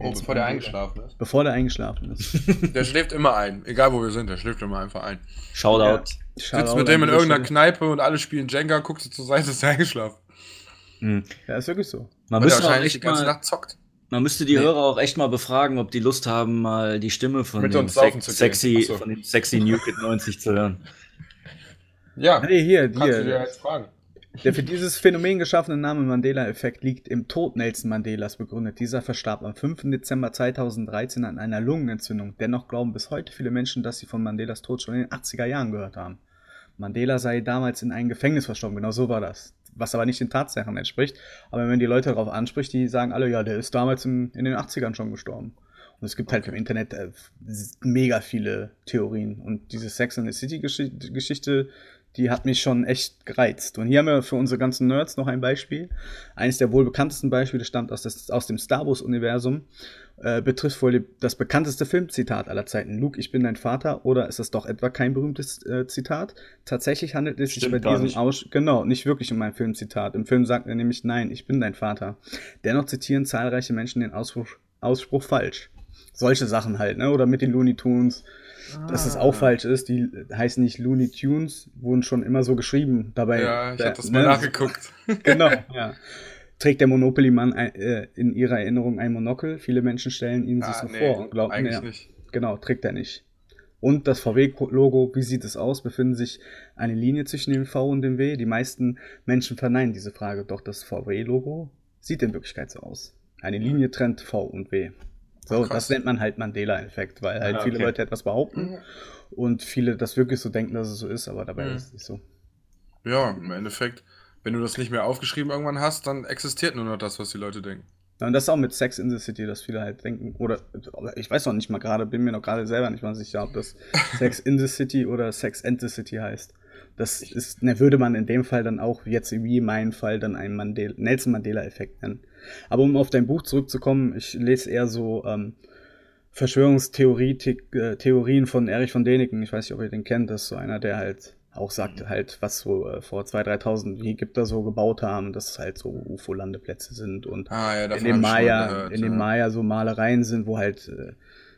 Oh, bevor der eingeschlafen ist. Bevor der eingeschlafen ist. Der schläft immer ein. Egal wo wir sind, der schläft immer einfach ein. Shoutout. Sitzt mit dem in irgendeiner Kneipe und alle spielen Jenga, guckt so zur Seite, ist er eingeschlafen. Hm. Ja, ist wirklich so. Man, Weil müsste wahrscheinlich die ganze Nacht zockt. Man müsste die Nee. Hörer auch echt mal befragen, ob die Lust haben, mal die Stimme von Mit dem, gehen. sexy, so. von dem sexy New Kid 90 zu hören. Ja, Nee, hier, kannst du dir hier. jetzt fragen. Der für dieses Phänomen geschaffene Name Mandela-Effekt liegt im Tod Nelson Mandelas begründet. Dieser verstarb am 5. Dezember 2013 an einer Lungenentzündung. Dennoch glauben bis heute viele Menschen, dass sie von Mandelas Tod schon in den 80er Jahren gehört haben. Mandela sei damals in einem Gefängnis verstorben, genau so war das. Was aber nicht den Tatsachen entspricht. Aber wenn man die Leute darauf anspricht, die sagen alle, ja, der ist damals in, in den 80ern schon gestorben. Und es gibt halt im Internet äh, mega viele Theorien. Und diese Sex in the City-Geschichte, die hat mich schon echt gereizt. Und hier haben wir für unsere ganzen Nerds noch ein Beispiel. Eines der wohl bekanntesten Beispiele stammt aus, des, aus dem Star Wars-Universum. Äh, betrifft wohl das bekannteste Filmzitat aller Zeiten. Luke, ich bin dein Vater. Oder ist das doch etwa kein berühmtes äh, Zitat? Tatsächlich handelt es sich bei diesem. Aus genau, nicht wirklich um ein Filmzitat. Im Film sagt er nämlich, nein, ich bin dein Vater. Dennoch zitieren zahlreiche Menschen den Ausspruch, Ausspruch falsch. Solche Sachen halt, ne? Oder mit den Looney Tunes. Dass es Ah. auch falsch ist, die heißen nicht Looney Tunes, wurden schon immer so geschrieben. Dabei, Ja, ich da- hab das mal ne? nachgeguckt. Genau, ja. Trägt der Monopoly-Mann äh, in ihrer Erinnerung ein Monokel? Viele Menschen stellen ihn sich Ah, so nee, vor und glauben, eigentlich ja, nicht. genau, trägt er nicht. Und das VW-Logo, wie sieht es aus? Befindet sich eine Linie zwischen dem V und dem W? Die meisten Menschen verneinen diese Frage, doch das VW-Logo sieht in Wirklichkeit so aus. Eine Linie trennt V und W. So, krass. das nennt man halt Mandela-Effekt, weil halt Ah, viele okay. Leute etwas behaupten und viele das wirklich so denken, dass es so ist, aber dabei Mhm. ist es nicht so. Ja, im Endeffekt, wenn du das nicht mehr aufgeschrieben irgendwann hast, dann existiert nur noch das, was die Leute denken. Ja, Und das ist auch mit Sex in the City, dass viele halt denken, oder ich weiß noch nicht mal gerade, bin mir noch gerade selber nicht mal sicher, ob das Sex in the City oder Sex and the City heißt. Das ist, ne, würde man in dem Fall dann auch, jetzt wie in meinem Fall, dann einen Mandela, Nelson Mandela-Effekt nennen. Aber um auf dein Buch zurückzukommen, ich lese eher so ähm, Verschwörungstheorien von Erich von Däniken. Ich weiß nicht, ob ihr den kennt. Das ist so einer, der halt auch sagt, halt, was so äh, vor 2.000, 3.000 die Ägypter so gebaut haben, dass es halt so UFO-Landeplätze sind und Ah, ja, in dem Maya, gehört, in dem ja. Maya so Malereien sind, wo halt, äh,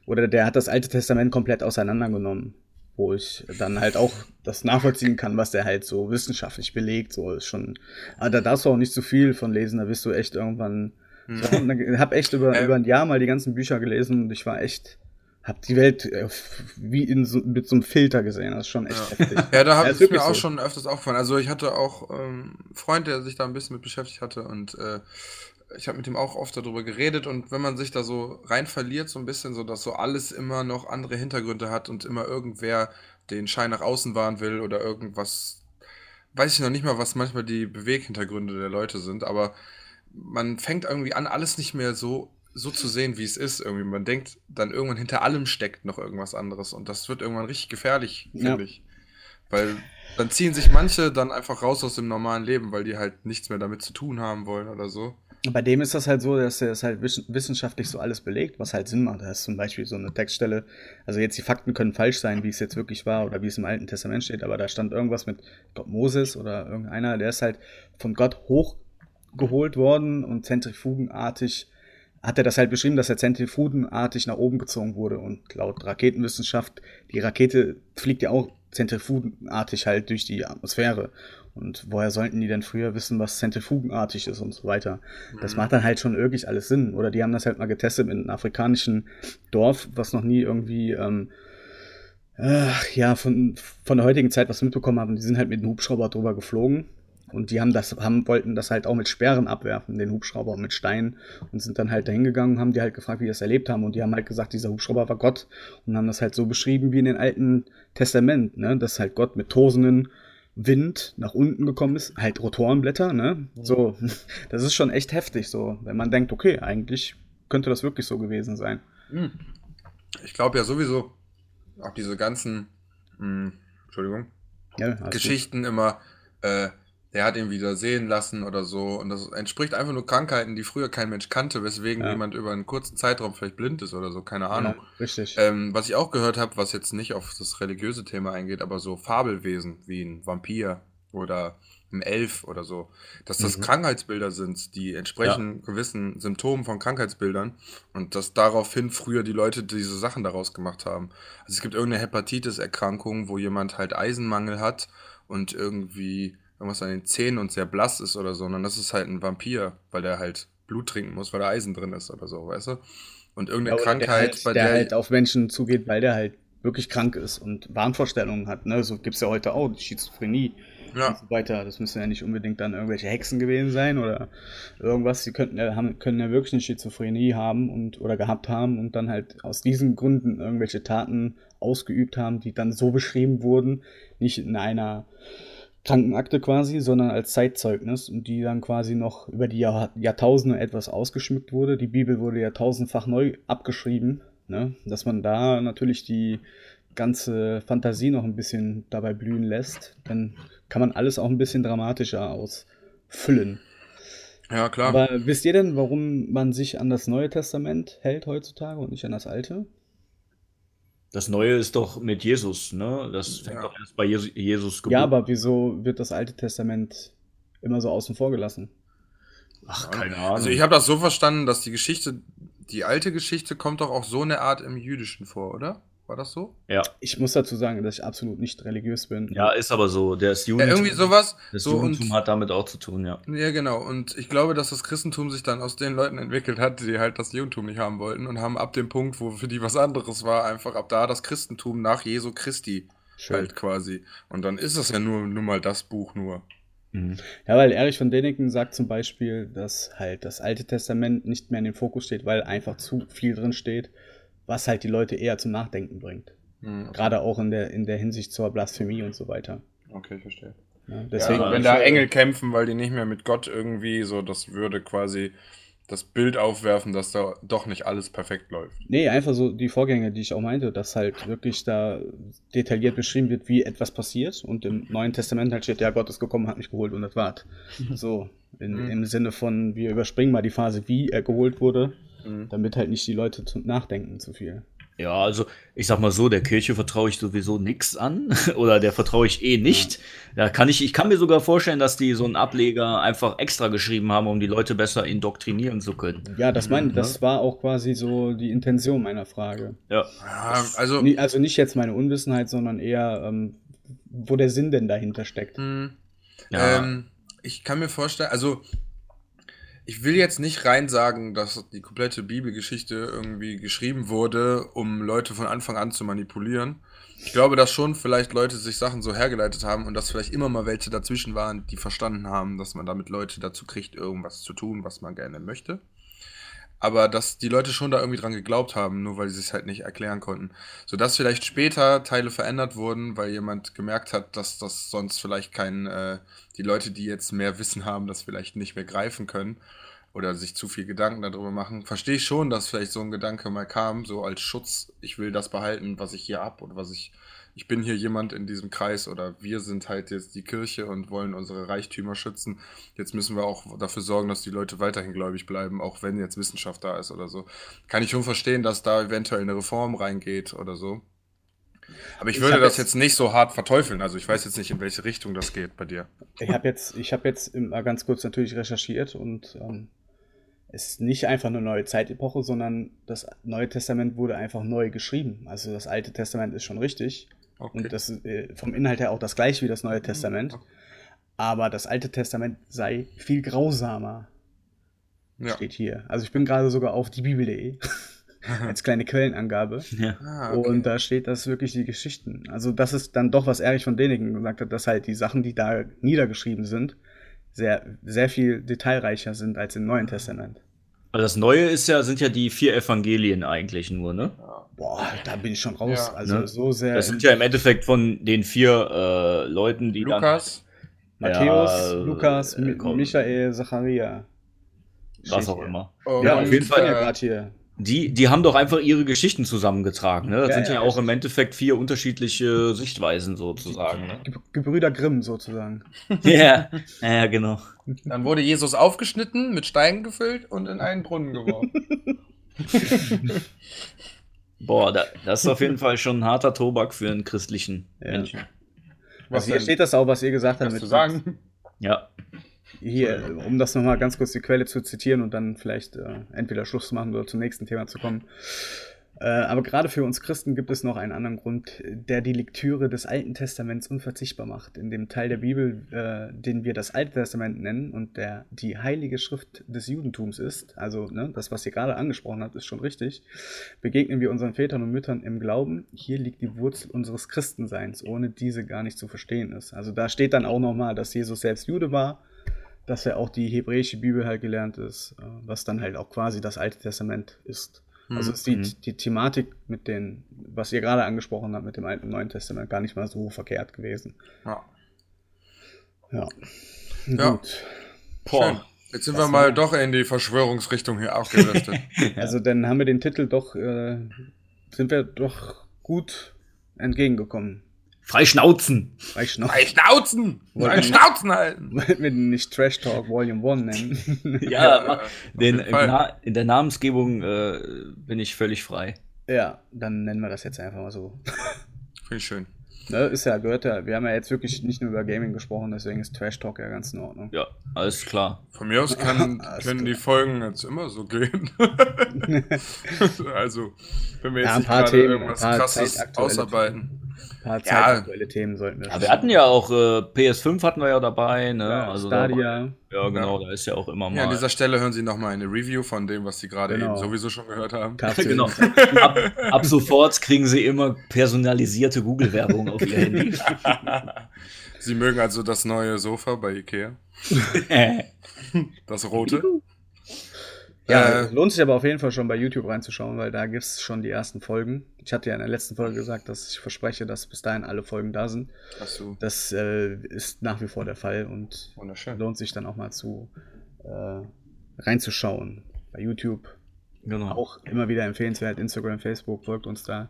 oder der hat das Alte Testament komplett auseinandergenommen, wo ich dann halt auch das nachvollziehen kann, was der halt so wissenschaftlich belegt, so ist schon, aber da darfst du auch nicht zu viel von lesen, da bist du echt irgendwann, Hm. ich hab echt über, Ähm. über ein Jahr mal die ganzen Bücher gelesen und ich war echt, hab die Welt äh, wie in so, mit so einem Filter gesehen, das ist schon echt heftig. Ja, da Ja, hat ist es wirklich mir auch so. schon öfters aufgefallen. Also ich hatte auch ähm, einen Freund, der sich da ein bisschen mit beschäftigt hatte und äh, ich habe mit ihm auch oft darüber geredet und wenn man sich da so rein verliert, so ein bisschen, so dass so alles immer noch andere Hintergründe hat und immer irgendwer den Schein nach außen wahren will oder irgendwas, weiß ich noch nicht mal, was manchmal die Beweghintergründe der Leute sind, aber man fängt irgendwie an, alles nicht mehr so, so zu sehen, wie es ist. Irgendwie. Man denkt dann irgendwann hinter allem steckt noch irgendwas anderes und das wird irgendwann richtig gefährlich, Ja. finde ich. Weil dann ziehen sich manche dann einfach raus aus dem normalen Leben, weil die halt nichts mehr damit zu tun haben wollen oder so. Bei dem ist das halt so, dass er es halt wiss- wissenschaftlich so alles belegt, was halt Sinn macht. Da ist zum Beispiel so eine Textstelle, also jetzt die Fakten können falsch sein, wie es jetzt wirklich war oder wie es im Alten Testament steht, aber da stand irgendwas mit Gott Moses oder irgendeiner, der ist halt von Gott hochgeholt worden und zentrifugenartig hat er das halt beschrieben, dass er zentrifugenartig nach oben gezogen wurde und laut Raketenwissenschaft, die Rakete fliegt ja auch zentrifugenartig halt durch die Atmosphäre. Und woher sollten die denn früher wissen, was zentrifugenartig ist und so weiter? Das macht dann halt schon wirklich alles Sinn. Oder die haben das halt mal getestet in einem afrikanischen Dorf, was noch nie irgendwie, ähm, äh, ja, von, von der heutigen Zeit was mitbekommen haben. Die sind halt mit einem Hubschrauber drüber geflogen. Und die haben das, haben, wollten das halt auch mit Sperren abwerfen, den Hubschrauber und mit Steinen und sind dann halt dahin gegangen und haben die halt gefragt, wie die das erlebt haben. Und die haben halt gesagt, dieser Hubschrauber war Gott und haben das halt so beschrieben wie in den alten Testament, ne? Dass halt Gott mit tosenden Wind nach unten gekommen ist, halt Rotorenblätter, ne? So, das ist schon echt heftig, so, wenn man denkt, okay, eigentlich könnte das wirklich so gewesen sein. Hm. Ich glaube ja sowieso, auch diese ganzen, mh, hm, Entschuldigung, ja, Geschichten immer, äh, der hat ihn wieder sehen lassen oder so. Und das entspricht einfach nur Krankheiten, die früher kein Mensch kannte, weswegen ja. jemand über einen kurzen Zeitraum vielleicht blind ist oder so, keine Ahnung. Ja, richtig. Ähm, was ich auch gehört habe, was jetzt nicht auf das religiöse Thema eingeht, aber so Fabelwesen wie ein Vampir oder ein Elf oder so, dass das mhm. Krankheitsbilder sind, die entsprechen ja. gewissen Symptomen von Krankheitsbildern und dass daraufhin früher die Leute diese Sachen daraus gemacht haben. Also es gibt irgendeine Hepatitis-Erkrankung, wo jemand halt Eisenmangel hat und irgendwie irgendwas an den Zähnen und sehr blass ist oder so, sondern das ist halt ein Vampir, weil der halt Blut trinken muss, weil da Eisen drin ist oder so, weißt du? Und irgendeine ja, Krankheit, der halt, bei der, der halt auf Menschen zugeht, weil der halt wirklich krank ist und Wahnvorstellungen hat, ne? So gibt's ja heute auch, die Schizophrenie ja. und so weiter. Das müssen ja nicht unbedingt dann irgendwelche Hexen gewesen sein oder irgendwas. Sie könnten ja, haben, können ja wirklich eine Schizophrenie haben und oder gehabt haben und dann halt aus diesen Gründen irgendwelche Taten ausgeübt haben, die dann so beschrieben wurden, nicht in einer Krankenakte quasi, sondern als Zeitzeugnis und die dann quasi noch über die Jahr Jahrtausende etwas ausgeschmückt wurde. Die Bibel wurde ja tausendfach neu abgeschrieben, ne? dass man da natürlich die ganze Fantasie noch ein bisschen dabei blühen lässt, dann kann man alles auch ein bisschen dramatischer ausfüllen. Ja, klar. Aber wisst ihr denn, warum man sich an das Neue Testament hält heutzutage und nicht an das Alte? Das Neue ist doch mit Jesus, ne? Das fängt ja. doch erst bei Jesus, Jesus Ja, aber wieso wird das Alte Testament immer so außen vor gelassen? Ach, keine Ahnung. Also ich habe das so verstanden, dass die Geschichte, die alte Geschichte kommt doch auch so eine Art im Jüdischen vor, oder? War das so? Ja. Ich muss dazu sagen, dass ich absolut nicht religiös bin. Ja, ist aber so. Der ist Judentum. Ja, irgendwie sowas. Das so Judentum hat damit auch zu tun, ja. Ja, genau. Und ich glaube, dass das Christentum sich dann aus den Leuten entwickelt hat, die halt das Judentum nicht haben wollten und haben ab dem Punkt, wo für die was anderes war, einfach ab da das Christentum nach Jesu Christi Schön. halt quasi. Und dann ist es ja nur, nur mal das Buch nur. Mhm. Ja, weil Erich von Däniken sagt zum Beispiel, dass halt das Alte Testament nicht mehr in den Fokus steht, weil einfach zu viel drin steht was halt die Leute eher zum Nachdenken bringt. Mhm, okay. Gerade auch in der, in der Hinsicht zur Blasphemie und so weiter. Okay, verstehe. Ja, deswegen, ja, wenn da Engel kämpfen, weil die nicht mehr mit Gott irgendwie so, das würde quasi das Bild aufwerfen, dass da doch nicht alles perfekt läuft. Nee, einfach so die Vorgänge, die ich auch meinte, dass halt wirklich da detailliert beschrieben wird, wie etwas passiert und im Neuen Testament halt steht, ja, Gott ist gekommen, hat mich geholt und das war's. So, in, mhm. im Sinne von, wir überspringen mal die Phase, wie er geholt wurde Mhm. Damit halt nicht die Leute zum Nachdenken zu viel. Ja, also ich sag mal so, der Kirche vertraue ich sowieso nichts an oder der vertraue ich eh nicht. Ja. Da kann ich, ich kann mir sogar vorstellen, dass die so einen Ableger einfach extra geschrieben haben, um die Leute besser indoktrinieren zu können. Ja, das meine, mhm. das war auch quasi so die Intention meiner Frage. Ja, also also nicht jetzt meine Unwissenheit, sondern eher ähm, wo der Sinn denn dahinter steckt. Mhm. Ja. Ähm, ich kann mir vorstellen, also ich will jetzt nicht rein sagen, dass die komplette Bibelgeschichte irgendwie geschrieben wurde, um Leute von Anfang an zu manipulieren. Ich glaube, dass schon vielleicht Leute sich Sachen so hergeleitet haben und dass vielleicht immer mal welche dazwischen waren, die verstanden haben, dass man damit Leute dazu kriegt, irgendwas zu tun, was man gerne möchte aber dass die Leute schon da irgendwie dran geglaubt haben, nur weil sie es halt nicht erklären konnten. Sodass vielleicht später Teile verändert wurden, weil jemand gemerkt hat, dass das sonst vielleicht kein, äh, die Leute, die jetzt mehr Wissen haben, das vielleicht nicht mehr greifen können oder sich zu viel Gedanken darüber machen. Verstehe ich schon, dass vielleicht so ein Gedanke mal kam, so als Schutz, ich will das behalten, was ich hier hab oder was ich ich bin hier jemand in diesem Kreis oder wir sind halt jetzt die Kirche und wollen unsere Reichtümer schützen. Jetzt müssen wir auch dafür sorgen, dass die Leute weiterhin gläubig bleiben, auch wenn jetzt Wissenschaft da ist oder so. Kann ich schon verstehen, dass da eventuell eine Reform reingeht oder so. Aber ich, ich würde das jetzt, jetzt nicht so hart verteufeln. Also ich weiß jetzt nicht, in welche Richtung das geht bei dir. Ich habe jetzt, ich habe jetzt mal ganz kurz natürlich recherchiert und ähm, es ist nicht einfach eine neue Zeitepoche, sondern das Neue Testament wurde einfach neu geschrieben. Also das Alte Testament ist schon richtig. Okay. Und das ist äh, vom Inhalt her auch das gleiche wie das Neue Testament. Aber das Alte Testament sei viel grausamer. Ja. Steht hier. Also ich bin gerade sogar auf diebibel.de als kleine Quellenangabe. Ja. Ah, okay. Und da steht das wirklich die Geschichten. Also das ist dann doch, was Erich von Däniken gesagt hat, dass halt die Sachen, die da niedergeschrieben sind, sehr, sehr viel detailreicher sind als im Neuen Testament. Also das Neue ist ja, sind ja die vier Evangelien eigentlich nur, ne? Boah, da bin ich schon raus. Ja. also Ne? so sehr. Das sind ja im Endeffekt von den vier äh, Leuten, die Lukas, Matthäus, Ja, Lukas, äh, Mi- komm. Michael, Zacharia. dann, was auch hier. immer. und, Ja, auf jeden jeden Fall. äh, Ja, gerade hier. Die, die haben doch einfach ihre Geschichten zusammengetragen, ne? Das Ja, sind ja, ja, auch im Endeffekt vier unterschiedliche Sichtweisen sozusagen, ne? Ge- Gebrüder Grimm sozusagen. Ja, ja, genau. Dann wurde Jesus aufgeschnitten, mit Steinen gefüllt und in einen Brunnen geworfen. Boah, da, das ist auf jeden Fall schon ein harter Tobak für einen christlichen Ja. Menschen. Was also hier denn? steht das auch, was ihr gesagt habt. Du sagen? Ja. Hier, um das nochmal ganz kurz die Quelle zu zitieren und dann vielleicht äh, entweder Schluss zu machen oder zum nächsten Thema zu kommen. Äh, aber gerade für uns Christen gibt es noch einen anderen Grund, der die Lektüre des Alten Testaments unverzichtbar macht. In dem Teil der Bibel, äh, den wir das Alte Testament nennen und der die heilige Schrift des Judentums ist, also ne, das, was ihr gerade angesprochen habt, ist schon richtig, begegnen wir unseren Vätern und Müttern im Glauben. Hier liegt die Wurzel unseres Christenseins, ohne diese gar nicht zu verstehen ist. Also da steht dann auch nochmal, dass Jesus selbst Jude war, dass er auch die hebräische Bibel halt gelernt ist, äh, was dann halt auch quasi das Alte Testament ist. Also ist die, Mhm. die Thematik mit den, was ihr gerade angesprochen habt, mit dem Alten und Neuen Testament gar nicht mal so verkehrt gewesen. Ja. Ja. Ja. Gut. Schön. Jetzt sind Das wir mal war- doch in die Verschwörungsrichtung hier abgedriftet. Also dann haben wir den Titel doch, äh, sind wir doch gut entgegengekommen. Freischnauzen! Noch. Drei Schnauzen! Halten! Wollten wir den nicht Trash Talk Volume 1 nennen? Ja, den. Na in der Namensgebung äh, bin ich völlig frei. ja, dann nennen wir das jetzt einfach mal so. Finde ich schön. Ne, ist ja, gehört ja, wir haben ja jetzt wirklich nicht nur über Gaming gesprochen, deswegen ist Trash Talk ja ganz in Ordnung. Ja, alles klar. Von mir aus kann, können klar. die Folgen jetzt immer so gehen. also, wenn wir jetzt Ja, ein nicht paar gerade Themen, irgendwas ein paar krasses ausarbeiten. Ein paar Ja. zeitaktuelle Themen sollten wir Ja, wir hatten ja auch äh, PS5 hatten wir ja dabei, ne? ja, also da, Stadia. ja, genau, da ist ja auch immer Ja, an mal. dieser Stelle hören Sie nochmal eine Review von dem, was Sie gerade Genau. eben sowieso schon gehört haben. Genau. Ab, ab sofort kriegen sie immer personalisierte Google-Werbung auf ihr Handy. Sie mögen also das neue Sofa bei Ikea. Das rote. Ja, Äh, lohnt sich aber auf jeden Fall schon bei YouTube reinzuschauen, weil da gibt es schon die ersten Folgen. Ich hatte ja in der letzten Folge gesagt, dass ich verspreche, dass bis dahin alle Folgen da sind. Hast du. Das äh, ist nach wie vor der Fall und lohnt sich dann auch mal zu äh, reinzuschauen. Bei YouTube genau. auch immer wieder empfehlenswert. Instagram, Facebook, folgt uns da.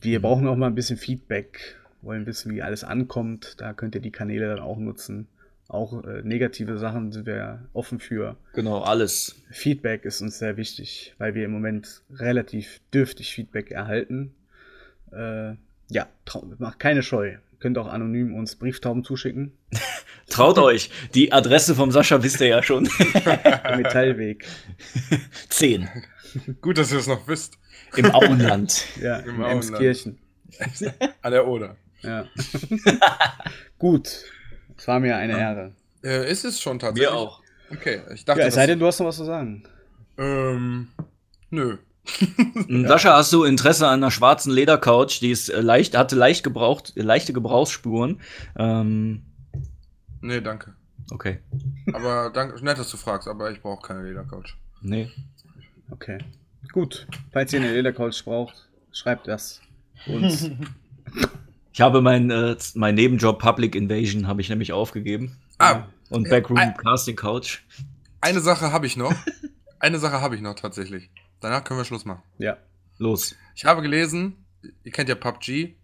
Wir brauchen auch mal ein bisschen Feedback, wollen wissen, wie alles ankommt. Da könnt ihr die Kanäle dann auch nutzen. Auch äh, negative Sachen sind wir offen für. Genau, alles. Feedback ist uns sehr wichtig, weil wir im Moment relativ dürftig Feedback erhalten. Äh, ja, macht keine Scheu. Ihr könnt auch anonym uns Brieftauben zuschicken. Traut euch, die Adresse vom Sascha wisst ihr ja schon. Metallweg. 10 Gut, dass ihr es noch wisst. im Auenland. Ja, Im in Auenland. Emskirchen. An der Oder. Ja. Gut. Es war mir eine Ehre. Äh, ist es schon tatsächlich? Wir auch. Okay, ich dachte, Ja, es sei denn, du hast noch was zu sagen. ähm, nö. Sascha, hast du Interesse an einer schwarzen Ledercouch? Die ist äh, leicht, hatte leicht gebraucht, leichte Gebrauchsspuren. Ähm, Nee, danke. okay. Aber danke, nett, dass du fragst, aber ich brauche keine Ledercouch. Nee. Okay. Gut. Falls ihr eine Ledercouch braucht, schreibt das uns. Ich habe meinen äh, mein Nebenjob Public Invasion habe ich nämlich aufgegeben. Ah, Und Äh, Backroom ein- Casting Couch. eine Sache habe ich noch. Eine Sache habe ich noch tatsächlich. Danach können wir Schluss machen. ja. Los. Ich habe gelesen, ihr kennt ja PUBG,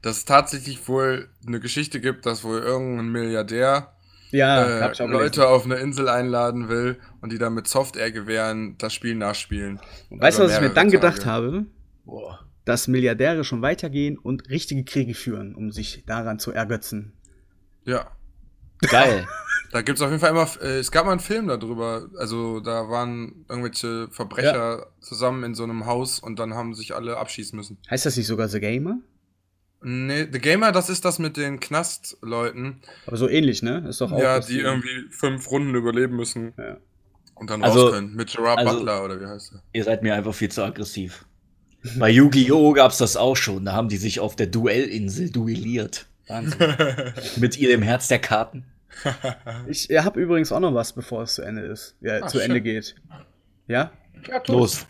dass es tatsächlich wohl eine Geschichte gibt, dass wohl irgendein Milliardär Ja, äh, Leute gelesen. auf eine Insel einladen will und die dann mit Software-Gewehren das Spiel nachspielen. Weißt du, was ich mir dann Tage. gedacht habe? Boah. Dass Milliardäre schon weitergehen und richtige Kriege führen, um sich daran zu ergötzen. Ja, Geil. da gibt es auf jeden Fall immer, äh, es gab mal einen Film darüber, also da waren irgendwelche Verbrecher zusammen in so einem Haus und dann haben sich alle abschießen müssen. Heißt das nicht sogar The Gamer? Nee, The Gamer, das ist das mit den Knastleuten, Aber so ähnlich, ne? Ist doch auch. ja, die irgendwie fünf Runden überleben müssen Ja. und dann Also- raus können. Mit Gerard also- Butler oder wie heißt er? Ihr seid mir einfach viel zu aggressiv. Bei Yu-Gi-Oh! gab's das auch schon. Da haben die sich auf der Duellinsel duelliert. Wahnsinn. Mit ihrem Herz der Karten. Ich habe übrigens auch noch was, bevor es zu Ende ist. Ja, Ah, zu schön. Ende geht. Ja? Ja. Los.